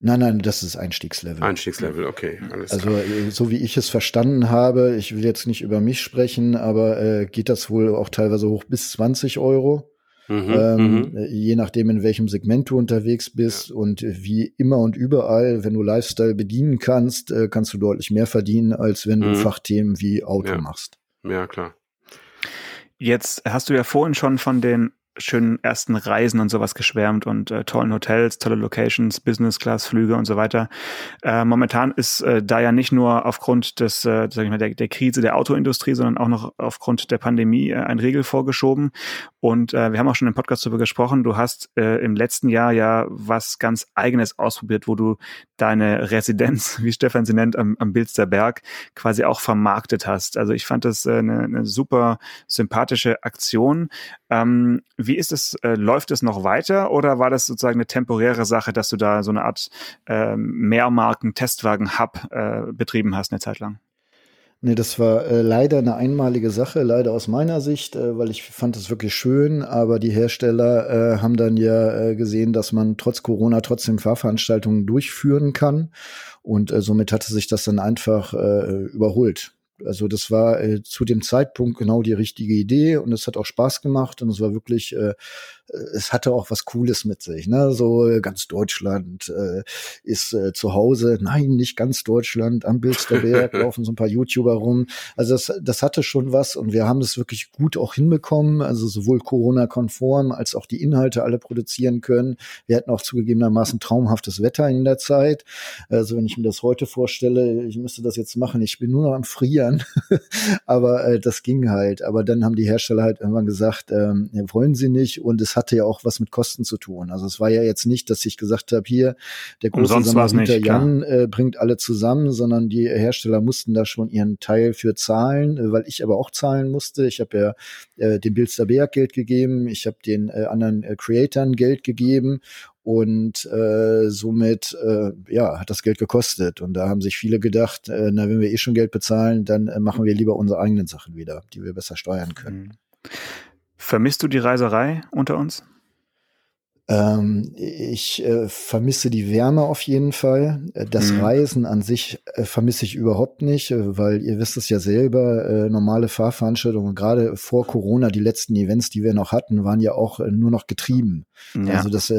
Nein, nein, das ist Einstiegslevel. Einstiegslevel, okay. Alles also klar. Äh, so wie ich es verstanden habe, ich will jetzt nicht über mich sprechen, aber äh, geht das wohl auch teilweise hoch bis 20 Euro. Mhm, ähm, mhm. Äh, je nachdem, in welchem Segment du unterwegs bist ja. und wie immer und überall, wenn du Lifestyle bedienen kannst, äh, kannst du deutlich mehr verdienen, als wenn du mhm. Fachthemen wie Auto ja. machst. Ja, klar. Jetzt hast du ja vorhin schon von den schönen ersten Reisen und sowas geschwärmt und äh, tollen Hotels, tolle Locations, Business-Class-Flüge und so weiter. Äh, momentan ist äh, da ja nicht nur aufgrund des, äh, sag ich mal, der, der Krise der Autoindustrie, sondern auch noch aufgrund der Pandemie äh, ein Regel vorgeschoben. Und äh, wir haben auch schon im Podcast darüber gesprochen. Du hast äh, im letzten Jahr ja was ganz Eigenes ausprobiert, wo du deine Residenz, *laughs* wie Stefan sie nennt, am, am Bilsterberg quasi auch vermarktet hast. Also ich fand das äh, eine, eine super sympathische Aktion. Ähm, wie ist es, äh, läuft es noch weiter oder war das sozusagen eine temporäre Sache, dass du da so eine Art äh, Mehrmarken-Testwagen-Hub äh, betrieben hast eine Zeit lang? Nee, das war äh, leider eine einmalige Sache, leider aus meiner Sicht, äh, weil ich fand es wirklich schön, aber die Hersteller äh, haben dann ja äh, gesehen, dass man trotz Corona trotzdem Fahrveranstaltungen durchführen kann und äh, somit hatte sich das dann einfach äh, überholt. Also das war äh, zu dem Zeitpunkt genau die richtige Idee und es hat auch Spaß gemacht und es war wirklich äh, es hatte auch was Cooles mit sich. Ne? So äh, ganz Deutschland äh, ist äh, zu Hause. Nein, nicht ganz Deutschland. Am Bilsterberg *laughs* laufen so ein paar YouTuber rum. Also das, das hatte schon was und wir haben das wirklich gut auch hinbekommen. Also sowohl Corona-konform als auch die Inhalte alle produzieren können. Wir hatten auch zugegebenermaßen traumhaftes Wetter in der Zeit. Also wenn ich mir das heute vorstelle, ich müsste das jetzt machen. Ich bin nur noch am Frieren. *laughs* Aber äh, das ging halt. Aber dann haben die Hersteller halt irgendwann gesagt, ähm, wollen sie nicht und es hatte ja auch was mit Kosten zu tun. Also es war ja jetzt nicht, dass ich gesagt habe, hier, der große Samariter Jan äh, bringt alle zusammen, sondern die Hersteller mussten da schon ihren Teil für zahlen, äh, weil ich aber auch zahlen musste. Ich habe ja äh, dem Bilsterberg Geld gegeben, ich habe den äh, anderen äh, Creatoren Geld gegeben und äh, somit äh, ja hat das Geld gekostet und da haben sich viele gedacht, äh, na wenn wir eh schon Geld bezahlen, dann äh, machen wir lieber unsere eigenen Sachen wieder, die wir besser steuern können. Mhm. Vermisst du die Reiserei unter uns? Ähm, ich äh, vermisse die Wärme auf jeden Fall. Äh, das mhm. Reisen an sich äh, vermisse ich überhaupt nicht, äh, weil ihr wisst es ja selber, äh, normale Fahrveranstaltungen, gerade vor Corona, die letzten Events, die wir noch hatten, waren ja auch äh, nur noch getrieben. Ja. Also das,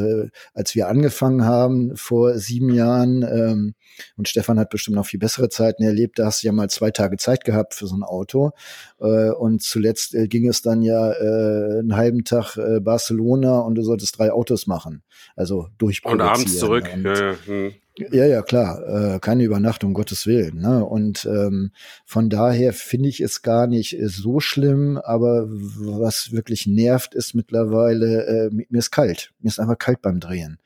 als wir angefangen haben vor sieben Jahren, ähm, und Stefan hat bestimmt noch viel bessere Zeiten erlebt, da hast du ja mal zwei Tage Zeit gehabt für so ein Auto. und zuletzt ging es dann ja einen halben Tag Barcelona und du solltest drei Autos Autos machen. Also durchproduzieren. Und abends zurück. Und, ja, ja. Hm. Ja, ja, klar, äh, keine Übernachtung, Gottes Willen. Ne? Und ähm, von daher finde ich es gar nicht äh, so schlimm, aber was wirklich nervt, ist mittlerweile, äh, mir ist kalt. Mir ist einfach kalt beim Drehen.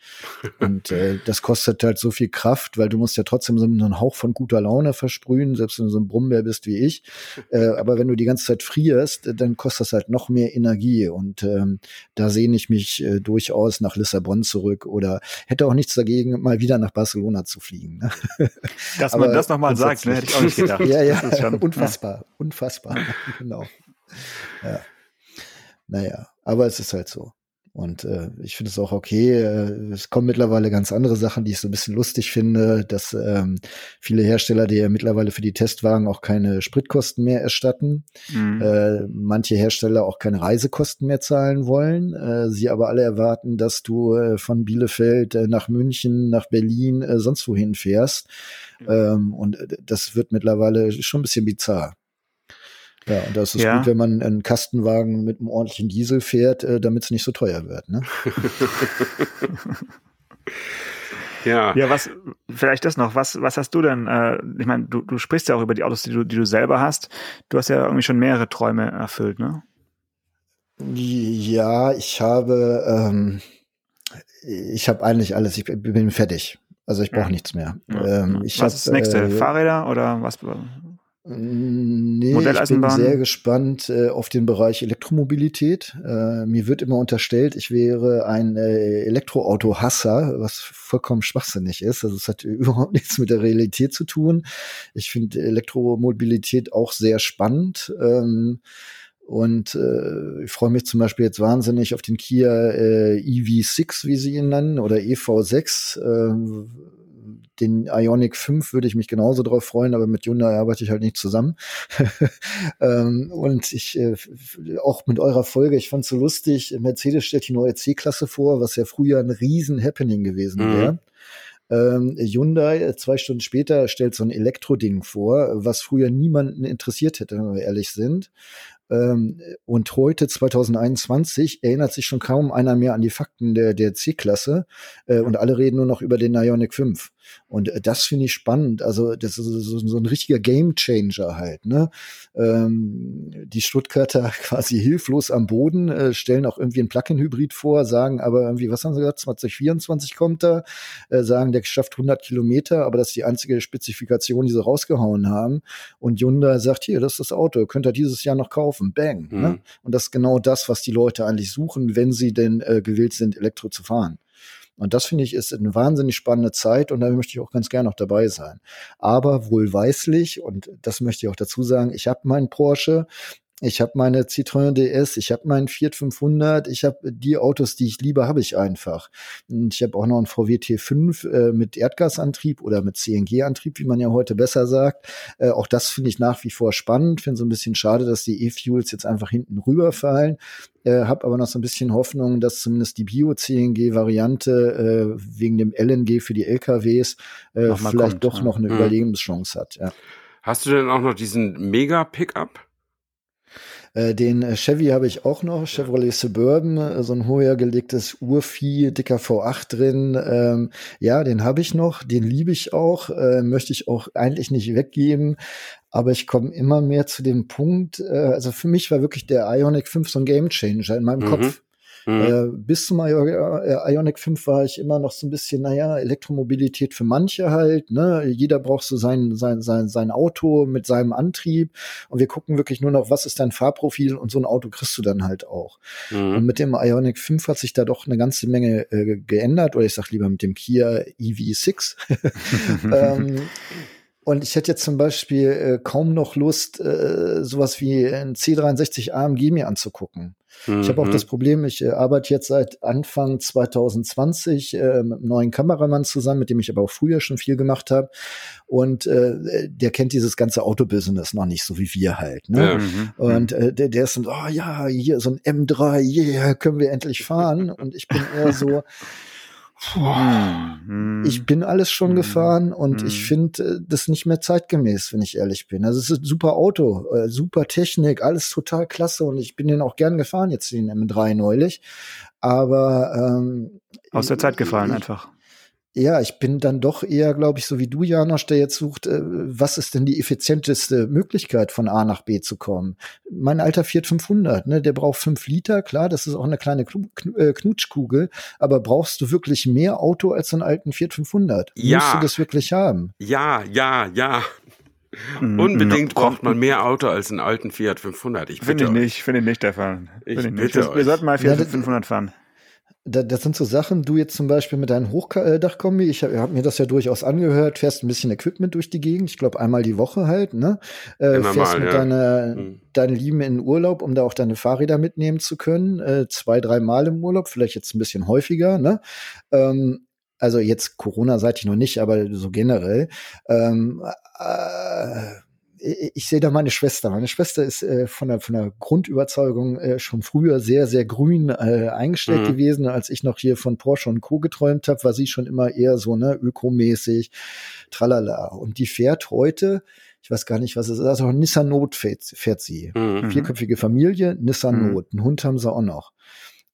Und äh, das kostet halt so viel Kraft, weil du musst ja trotzdem so einen Hauch von guter Laune versprühen, selbst wenn du so ein Brummbär bist wie ich. Äh, aber wenn du die ganze Zeit frierst, dann kostet das halt noch mehr Energie. Und ähm, da sehne ich mich äh, durchaus nach Lissabon zurück oder hätte auch nichts dagegen, mal wieder nach Barcelona Barcelona zu fliegen. Ne? *laughs* Dass man das nochmal sagt, ne? hätte ich auch nicht gedacht. *laughs* ja, ja, schon, unfassbar, ja. unfassbar, *laughs* genau. Ja. Naja, aber es ist halt so. Und äh, ich finde es auch okay. Äh, es kommen mittlerweile ganz andere Sachen, die ich so ein bisschen lustig finde, dass ähm, viele Hersteller, die ja mittlerweile für die Testwagen auch keine Spritkosten mehr erstatten, mhm. äh, manche Hersteller auch keine Reisekosten mehr zahlen wollen, äh, sie aber alle erwarten, dass du äh, von Bielefeld äh, nach München, nach Berlin, äh, sonst wohin fährst. Mhm. Ähm, und äh, das wird mittlerweile schon ein bisschen bizarr. Ja, und das ist ja. gut, wenn man einen Kastenwagen mit einem ordentlichen Diesel fährt, äh, damit es nicht so teuer wird. Ne? *laughs* ja. Ja, was, vielleicht das noch, was, was hast du denn, äh, ich meine, du, du sprichst ja auch über die Autos, die du, die du selber hast. Du hast ja irgendwie schon mehrere Träume erfüllt, ne? Ja, ich habe, ähm, ich habe eigentlich alles, ich bin fertig. Also ich brauche ja. nichts mehr. Ja. Ähm, was hab, ist das nächste? Äh, Fahrräder oder was? Nee, ich bin sehr gespannt äh, auf den Bereich Elektromobilität. Äh, mir wird immer unterstellt, ich wäre ein äh, Elektroauto-Hasser, was vollkommen schwachsinnig ist. Also es hat *laughs* überhaupt nichts mit der Realität zu tun. Ich finde Elektromobilität auch sehr spannend. Ähm, und äh, ich freue mich zum Beispiel jetzt wahnsinnig auf den Kia äh, EV6, wie sie ihn nennen, oder EV6. Äh, den Ionic 5 würde ich mich genauso drauf freuen, aber mit Hyundai arbeite ich halt nicht zusammen. *laughs* ähm, und ich, äh, auch mit eurer Folge, ich fand es so lustig, Mercedes stellt die neue C-Klasse vor, was ja früher ein riesen Happening gewesen wäre. Mhm. Ähm, Hyundai, zwei Stunden später, stellt so ein Elektroding vor, was früher niemanden interessiert hätte, wenn wir ehrlich sind. Ähm, und heute, 2021, erinnert sich schon kaum einer mehr an die Fakten der, der C-Klasse äh, und alle reden nur noch über den Ionic 5. Und äh, das finde ich spannend. Also das ist so, so ein richtiger Gamechanger halt. Ne? Ähm, die Stuttgarter *laughs* quasi hilflos am Boden, äh, stellen auch irgendwie ein Plug-in-Hybrid vor, sagen aber irgendwie, was haben sie gesagt, 2024 kommt da, äh, sagen, der schafft 100 Kilometer, aber das ist die einzige Spezifikation, die sie rausgehauen haben. Und Hyundai sagt, hier, das ist das Auto, könnt ihr dieses Jahr noch kaufen. Bang. Ne? Mhm. Ne? Und das ist genau das, was die Leute eigentlich suchen, wenn sie denn äh, gewillt sind, Elektro zu fahren. Und das finde ich ist eine wahnsinnig spannende Zeit und da möchte ich auch ganz gerne noch dabei sein. Aber wohlweislich, und das möchte ich auch dazu sagen, ich habe meinen Porsche, ich habe meine Citroën DS, ich habe meinen Fiat 500, ich habe die Autos, die ich liebe, habe ich einfach. Und ich habe auch noch einen VW T5 äh, mit Erdgasantrieb oder mit CNG-Antrieb, wie man ja heute besser sagt. Äh, auch das finde ich nach wie vor spannend. Finde so ein bisschen schade, dass die E-Fuels jetzt einfach hinten rüberfallen. Äh, habe aber noch so ein bisschen Hoffnung, dass zumindest die Bio-CNG-Variante äh, wegen dem LNG für die LKWs äh, vielleicht kommt, doch ja. noch eine mhm. Überlebenschance hat. Ja. Hast du denn auch noch diesen Mega-Pickup? Äh, den äh, Chevy habe ich auch noch, Chevrolet Suburban, äh, so ein höher gelegtes Urvieh, dicker V8 drin. Ähm, ja, den habe ich noch, den liebe ich auch, äh, möchte ich auch eigentlich nicht weggeben. Aber ich komme immer mehr zu dem Punkt, äh, also für mich war wirklich der Ionic 5 so ein Gamechanger in meinem mhm. Kopf. Mhm. Äh, bis zum äh, Ionic 5 war ich immer noch so ein bisschen, naja, Elektromobilität für manche halt, ne? Jeder braucht so sein, sein, sein, sein Auto mit seinem Antrieb und wir gucken wirklich nur noch, was ist dein Fahrprofil und so ein Auto kriegst du dann halt auch. Mhm. Und mit dem Ionic 5 hat sich da doch eine ganze Menge äh, geändert oder ich sag lieber mit dem Kia EV6. *laughs* *laughs* ähm, Und ich hätte jetzt zum Beispiel äh, kaum noch Lust, äh, sowas wie ein C63 AMG mir anzugucken. Mhm. Ich habe auch das Problem, ich äh, arbeite jetzt seit Anfang 2020 äh, mit einem neuen Kameramann zusammen, mit dem ich aber auch früher schon viel gemacht habe. Und äh, der kennt dieses ganze Autobusiness noch nicht, so wie wir halt. Ne? Mhm. Und äh, der, der ist so, oh ja, hier so ein M3, yeah, können wir endlich fahren. Und ich bin eher so, Puh, ich bin alles schon hm. gefahren und hm. ich finde äh, das nicht mehr zeitgemäß, wenn ich ehrlich bin. Also es ist ein super Auto, äh, super Technik, alles total klasse und ich bin den auch gern gefahren jetzt den M3 neulich. Aber ähm, aus der Zeit gefallen ich, einfach ja, ich bin dann doch eher, glaube ich, so wie du, Janosch, der jetzt sucht, äh, was ist denn die effizienteste Möglichkeit, von A nach B zu kommen? Mein alter Fiat 500, ne, der braucht fünf Liter, klar, das ist auch eine kleine äh, Knutschkugel, aber brauchst du wirklich mehr Auto als einen alten Fiat 500? Ja. Musst du das wirklich haben? Ja, ja, ja. Mhm. Unbedingt braucht man mehr Auto als einen alten Fiat 500. Ich finde ich nicht, finde ich nicht, Stefan. Ich bitte nicht. Wir sollten mal Fiat 500 fahren das sind so Sachen, du jetzt zum Beispiel mit deinem Hochdachkombi, ich habe hab mir das ja durchaus angehört, fährst ein bisschen Equipment durch die Gegend, ich glaube einmal die Woche halt, ne? Äh, fährst mal, mit ja. deiner, mhm. deinen Lieben in den Urlaub, um da auch deine Fahrräder mitnehmen zu können, äh, zwei, drei Mal im Urlaub, vielleicht jetzt ein bisschen häufiger, ne? Ähm, also jetzt Corona-seitig noch nicht, aber so generell. Ähm, äh, ich sehe da meine Schwester. Meine Schwester ist äh, von, der, von der Grundüberzeugung äh, schon früher sehr, sehr grün äh, eingestellt mhm. gewesen. Als ich noch hier von Porsche und Co. geträumt habe, war sie schon immer eher so, ne, ökomäßig, tralala. Und die fährt heute, ich weiß gar nicht, was es ist, also Nissan Not fährt, fährt sie. Mhm. Vierköpfige Familie, Nissan mhm. Not. Einen Hund haben sie auch noch.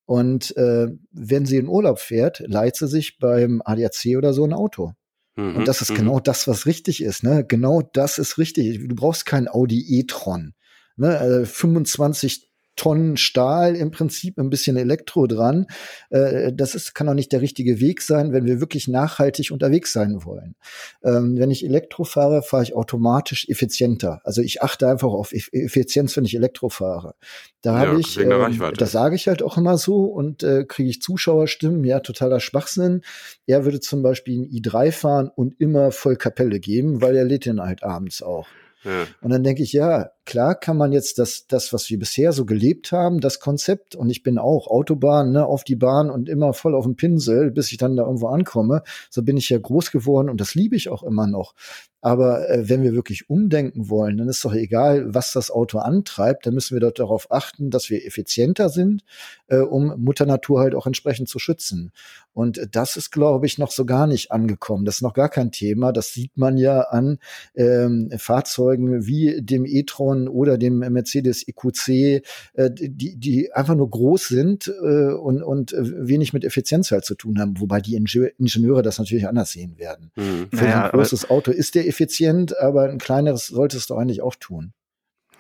Und äh, wenn sie in Urlaub fährt, leiht sie sich beim ADAC oder so ein Auto. Und mhm, das ist genau mhm. das, was richtig ist. Ne? Genau das ist richtig. Du brauchst kein Audi e-tron. Ne? 25 äh, Tonnen Stahl, im Prinzip ein bisschen Elektro dran. Äh, das ist, kann doch nicht der richtige Weg sein, wenn wir wirklich nachhaltig unterwegs sein wollen. Ähm, wenn ich Elektro fahre, fahre ich automatisch effizienter. Also ich achte einfach auf Effizienz, wenn ich Elektro fahre. Da ja, habe ich, ähm, das sage ich halt auch immer so und äh, kriege ich Zuschauerstimmen, ja, totaler Schwachsinn. Er würde zum Beispiel ein i3 fahren und immer voll Kapelle geben, weil er lädt den halt abends auch. Ja. Und dann denke ich, ja, klar kann man jetzt das, das, was wir bisher so gelebt haben, das Konzept, und ich bin auch Autobahn, ne, auf die Bahn und immer voll auf dem Pinsel, bis ich dann da irgendwo ankomme. So bin ich ja groß geworden und das liebe ich auch immer noch. Aber äh, wenn wir wirklich umdenken wollen, dann ist doch egal, was das Auto antreibt, dann müssen wir dort darauf achten, dass wir effizienter sind, äh, um Mutter Natur halt auch entsprechend zu schützen. Und das ist, glaube ich, noch so gar nicht angekommen. Das ist noch gar kein Thema. Das sieht man ja an ähm, Fahrzeugen wie dem e-tron oder dem Mercedes EQC, äh, die, die einfach nur groß sind äh, und, und wenig mit Effizienz halt zu tun haben, wobei die Ingenieure das natürlich anders sehen werden. Mhm. Für naja, ein großes Auto ist der effizient, aber ein kleineres solltest du eigentlich auch tun.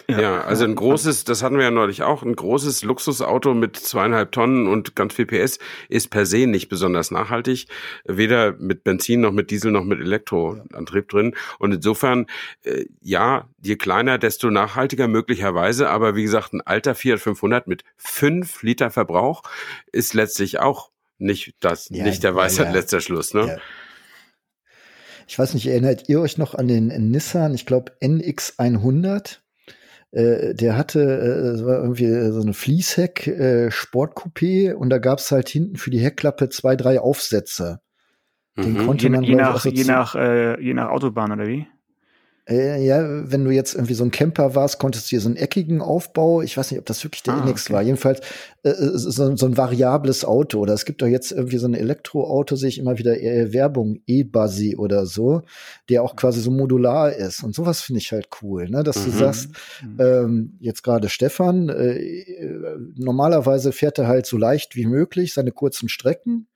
Ja, also ein großes, das hatten wir ja neulich auch, ein großes Luxusauto mit zweieinhalb Tonnen und ganz viel PS ist per se nicht besonders nachhaltig. Weder mit Benzin noch mit Diesel noch mit Elektroantrieb drin. Und insofern, äh, ja, je kleiner, desto nachhaltiger möglicherweise. Aber wie gesagt, ein alter Fiat 500 mit fünf Liter Verbrauch ist letztlich auch nicht das, ja, nicht der Weisheit ja, ja. letzter Schluss, ne? Ich weiß nicht, erinnert ihr euch noch an den Nissan, ich glaube NX100? Äh, der hatte, äh, war irgendwie so eine Fließheck äh, Sportcoupé und da gab's halt hinten für die Heckklappe zwei, drei Aufsätze. Den mhm. konnte je, man je nach, je nach, äh, je nach Autobahn oder wie? Äh, ja, wenn du jetzt irgendwie so ein Camper warst, konntest du hier so einen eckigen Aufbau, ich weiß nicht, ob das wirklich der ah, NX okay. war, jedenfalls äh, äh, so, so, ein variables Auto. Oder es gibt doch jetzt irgendwie so ein Elektroauto, sehe ich immer wieder äh, Werbung, E-Buzzy oder so, der auch quasi so modular ist. Und sowas finde ich halt cool, ne? dass mhm. du sagst, mhm. ähm, jetzt gerade Stefan, äh, äh, normalerweise fährt er halt so leicht wie möglich seine kurzen Strecken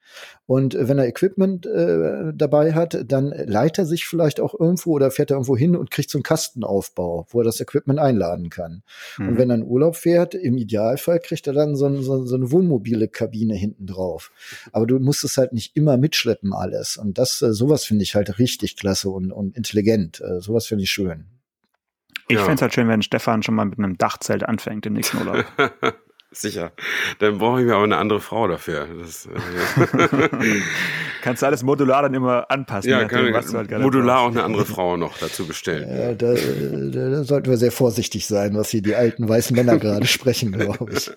und wenn er Equipment äh, dabei hat, dann leitet er sich vielleicht auch irgendwo oder fährt er irgendwo hin und kriegt so einen Kastenaufbau, wo er das Equipment einladen kann. Mhm. Und wenn er in Urlaub fährt, im Idealfall kriegt er dann so, ein, so, so, eine wohnmobile Kabine hinten drauf. Aber du musst es halt nicht immer mitschleppen alles. Und das, äh, sowas finde ich halt richtig klasse und, und intelligent. Äh, sowas finde ich schön. Ich ja. fände es halt schön, wenn Stefan schon mal mit einem Dachzelt anfängt im nächsten Urlaub. *laughs* Sicher. Dann brauche ich mir aber eine andere Frau dafür. Das, äh, *laughs* Kannst du alles modular dann immer anpassen. ja, nachdem, kann du halt modular auch brauchst. eine andere Frau noch dazu bestellen. Äh, da, da, da sollten wir sehr vorsichtig sein, was hier die alten weißen Männer gerade sprechen, glaube ich.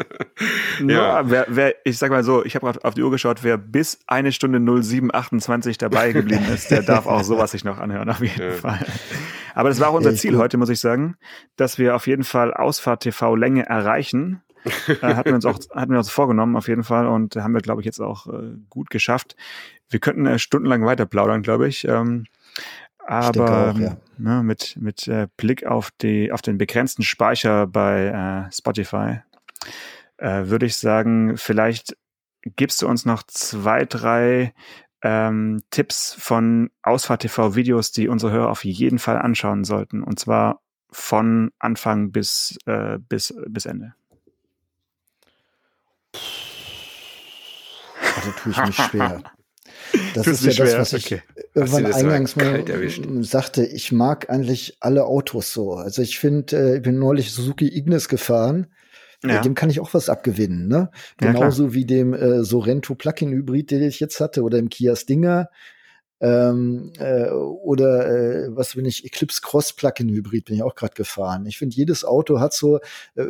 Ja, Ja. wer, wer, ich sag mal so, ich habe auf, auf die Uhr geschaut, wer bis eine Stunde 0728 dabei geblieben ist, der darf auch sowas sich noch anhören, auf jeden Ja. Fall. Aber das war auch unser Ziel heute, muss ich sagen, dass wir auf jeden Fall Ausfahrt TV Länge erreichen. *laughs* äh, hatten wir uns auch hatten wir uns vorgenommen auf jeden Fall und haben wir glaube ich jetzt auch äh, gut geschafft. Wir könnten äh, stundenlang weiter plaudern, glaube ich. Ähm, aber auch, ja. ne, mit mit äh, Blick auf die auf den begrenzten Speicher bei äh, Spotify äh, würde ich sagen, vielleicht gibst du uns noch zwei, drei ähm, Tipps von Ausfahrt TV Videos, die unsere Hörer auf jeden Fall anschauen sollten. Und zwar von Anfang bis, äh, bis, bis Ende. Also tue ich mich schwer. Das ist ja dich das, schwer, was ich okay. irgendwann eingangs mal erwischt? sagte. Ich mag eigentlich alle Autos so. Also ich finde, äh, ich bin neulich Suzuki Ignis gefahren. Ja. Dem kann ich auch was abgewinnen, ne? Ja, Genauso wie dem äh, Sorento Plug-in Hybrid, den ich jetzt hatte, oder dem Kia Stinger. Ähm, äh, oder äh, was bin ich, Eclipse Cross Plug-in Hybrid bin ich auch gerade gefahren. Ich finde, jedes Auto hat so äh,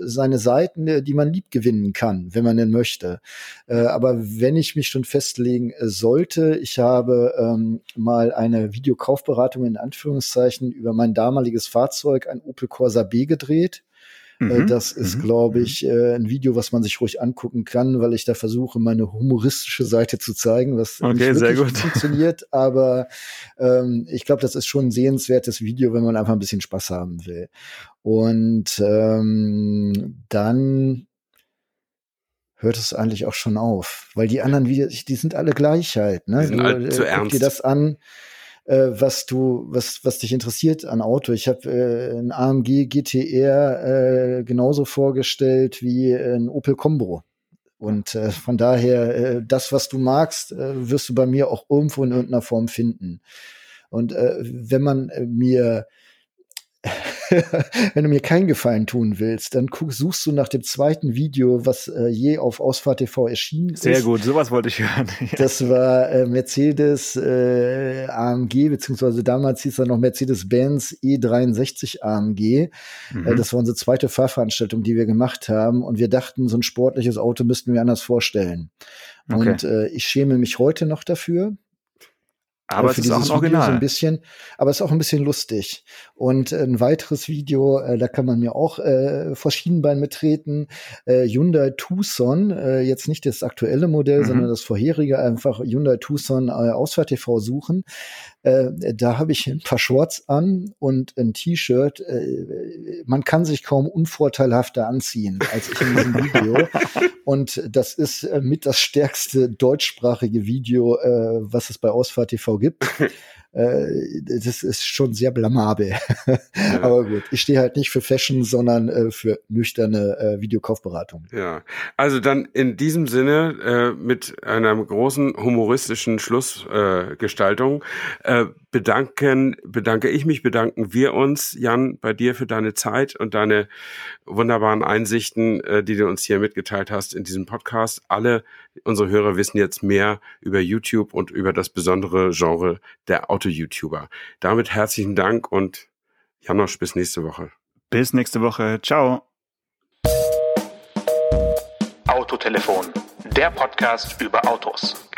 seine Seiten, äh, die man lieb gewinnen kann, wenn man denn möchte. Äh, aber wenn ich mich schon festlegen äh, sollte, ich habe ähm, mal eine Videokaufberatung in Anführungszeichen über mein damaliges Fahrzeug, ein Opel Corsa B gedreht. Äh, Mhm. Das ist, Mhm. glaube ich, äh, ein Video, was man sich ruhig angucken kann, weil ich da versuche, meine humoristische Seite zu zeigen, was Okay, nicht sehr gut. funktioniert. *laughs* Aber ähm, ich glaube, das ist schon ein sehenswertes Video, wenn man einfach ein bisschen Spaß haben will. Und ähm, dann hört es eigentlich auch schon auf, weil die anderen Videos, die sind alle gleich halt. Ne? Die sind Du, äh, zu ernst. dir das an, äh, was du, was, was dich interessiert an Auto. Ich habe äh, ein AMG GTR äh, genauso vorgestellt wie ein Opel Combo. Und äh, von daher, äh, das, was du magst, äh, wirst du bei mir auch irgendwo in irgendeiner Form finden. Und äh, wenn man äh, mir *laughs* wenn du mir keinen Gefallen tun willst, dann guck, suchst du nach dem zweiten Video, was äh, je auf Ausfahrt TV erschienen ist. Sehr gut, sowas wollte ich hören. *laughs* Das war äh, Mercedes äh, AMG, beziehungsweise damals hieß er noch Mercedes-Benz E63 AMG. Äh, Mhm. das war unsere zweite Fahrveranstaltung, die wir gemacht haben. Und wir dachten, so ein sportliches Auto müssten wir anders vorstellen. Okay. Und äh, ich schäme mich heute noch dafür, Aber äh, es für ist auch ein dieses Video so ein Original. bisschen, aber es ist auch ein bisschen lustig. Und ein weiteres Video, äh, da kann man mir auch äh, vor Schienenbein mittreten. Äh, Hyundai Tucson, äh, jetzt nicht das aktuelle Modell, Mhm. sondern das vorherige, einfach Hyundai Tucson äh, Ausfahrt TV suchen. Äh, da habe ich ein paar Shorts an und ein T-Shirt. Äh, man kann sich kaum unvorteilhafter anziehen als ich in diesem Video. *laughs* Und das ist äh, mit das stärkste deutschsprachige Video, äh, was es bei Ausfahrt TV gibt. Äh, das ist schon sehr blamabel. *laughs* Aber gut, ich stehe halt nicht für Fashion, sondern äh, für nüchterne äh, Videokaufberatung. Ja, also dann in diesem Sinne äh, mit einer großen humoristischen Schlussgestaltung äh, Gestaltung, äh, bedanken, bedanke ich mich, bedanken wir uns, Jan, bei dir für deine Zeit und deine wunderbaren Einsichten, äh, die du uns hier mitgeteilt hast in diesem Podcast. Alle unsere Hörer wissen jetzt mehr über YouTube und über das besondere Genre der Auto-YouTuber. Damit herzlichen Dank und Janosch, bis nächste Woche. Bis nächste Woche. Ciao. Autotelefon, der Podcast über Autos.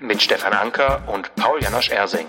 Mit Stefan Anker und Paul Janosch Ersing.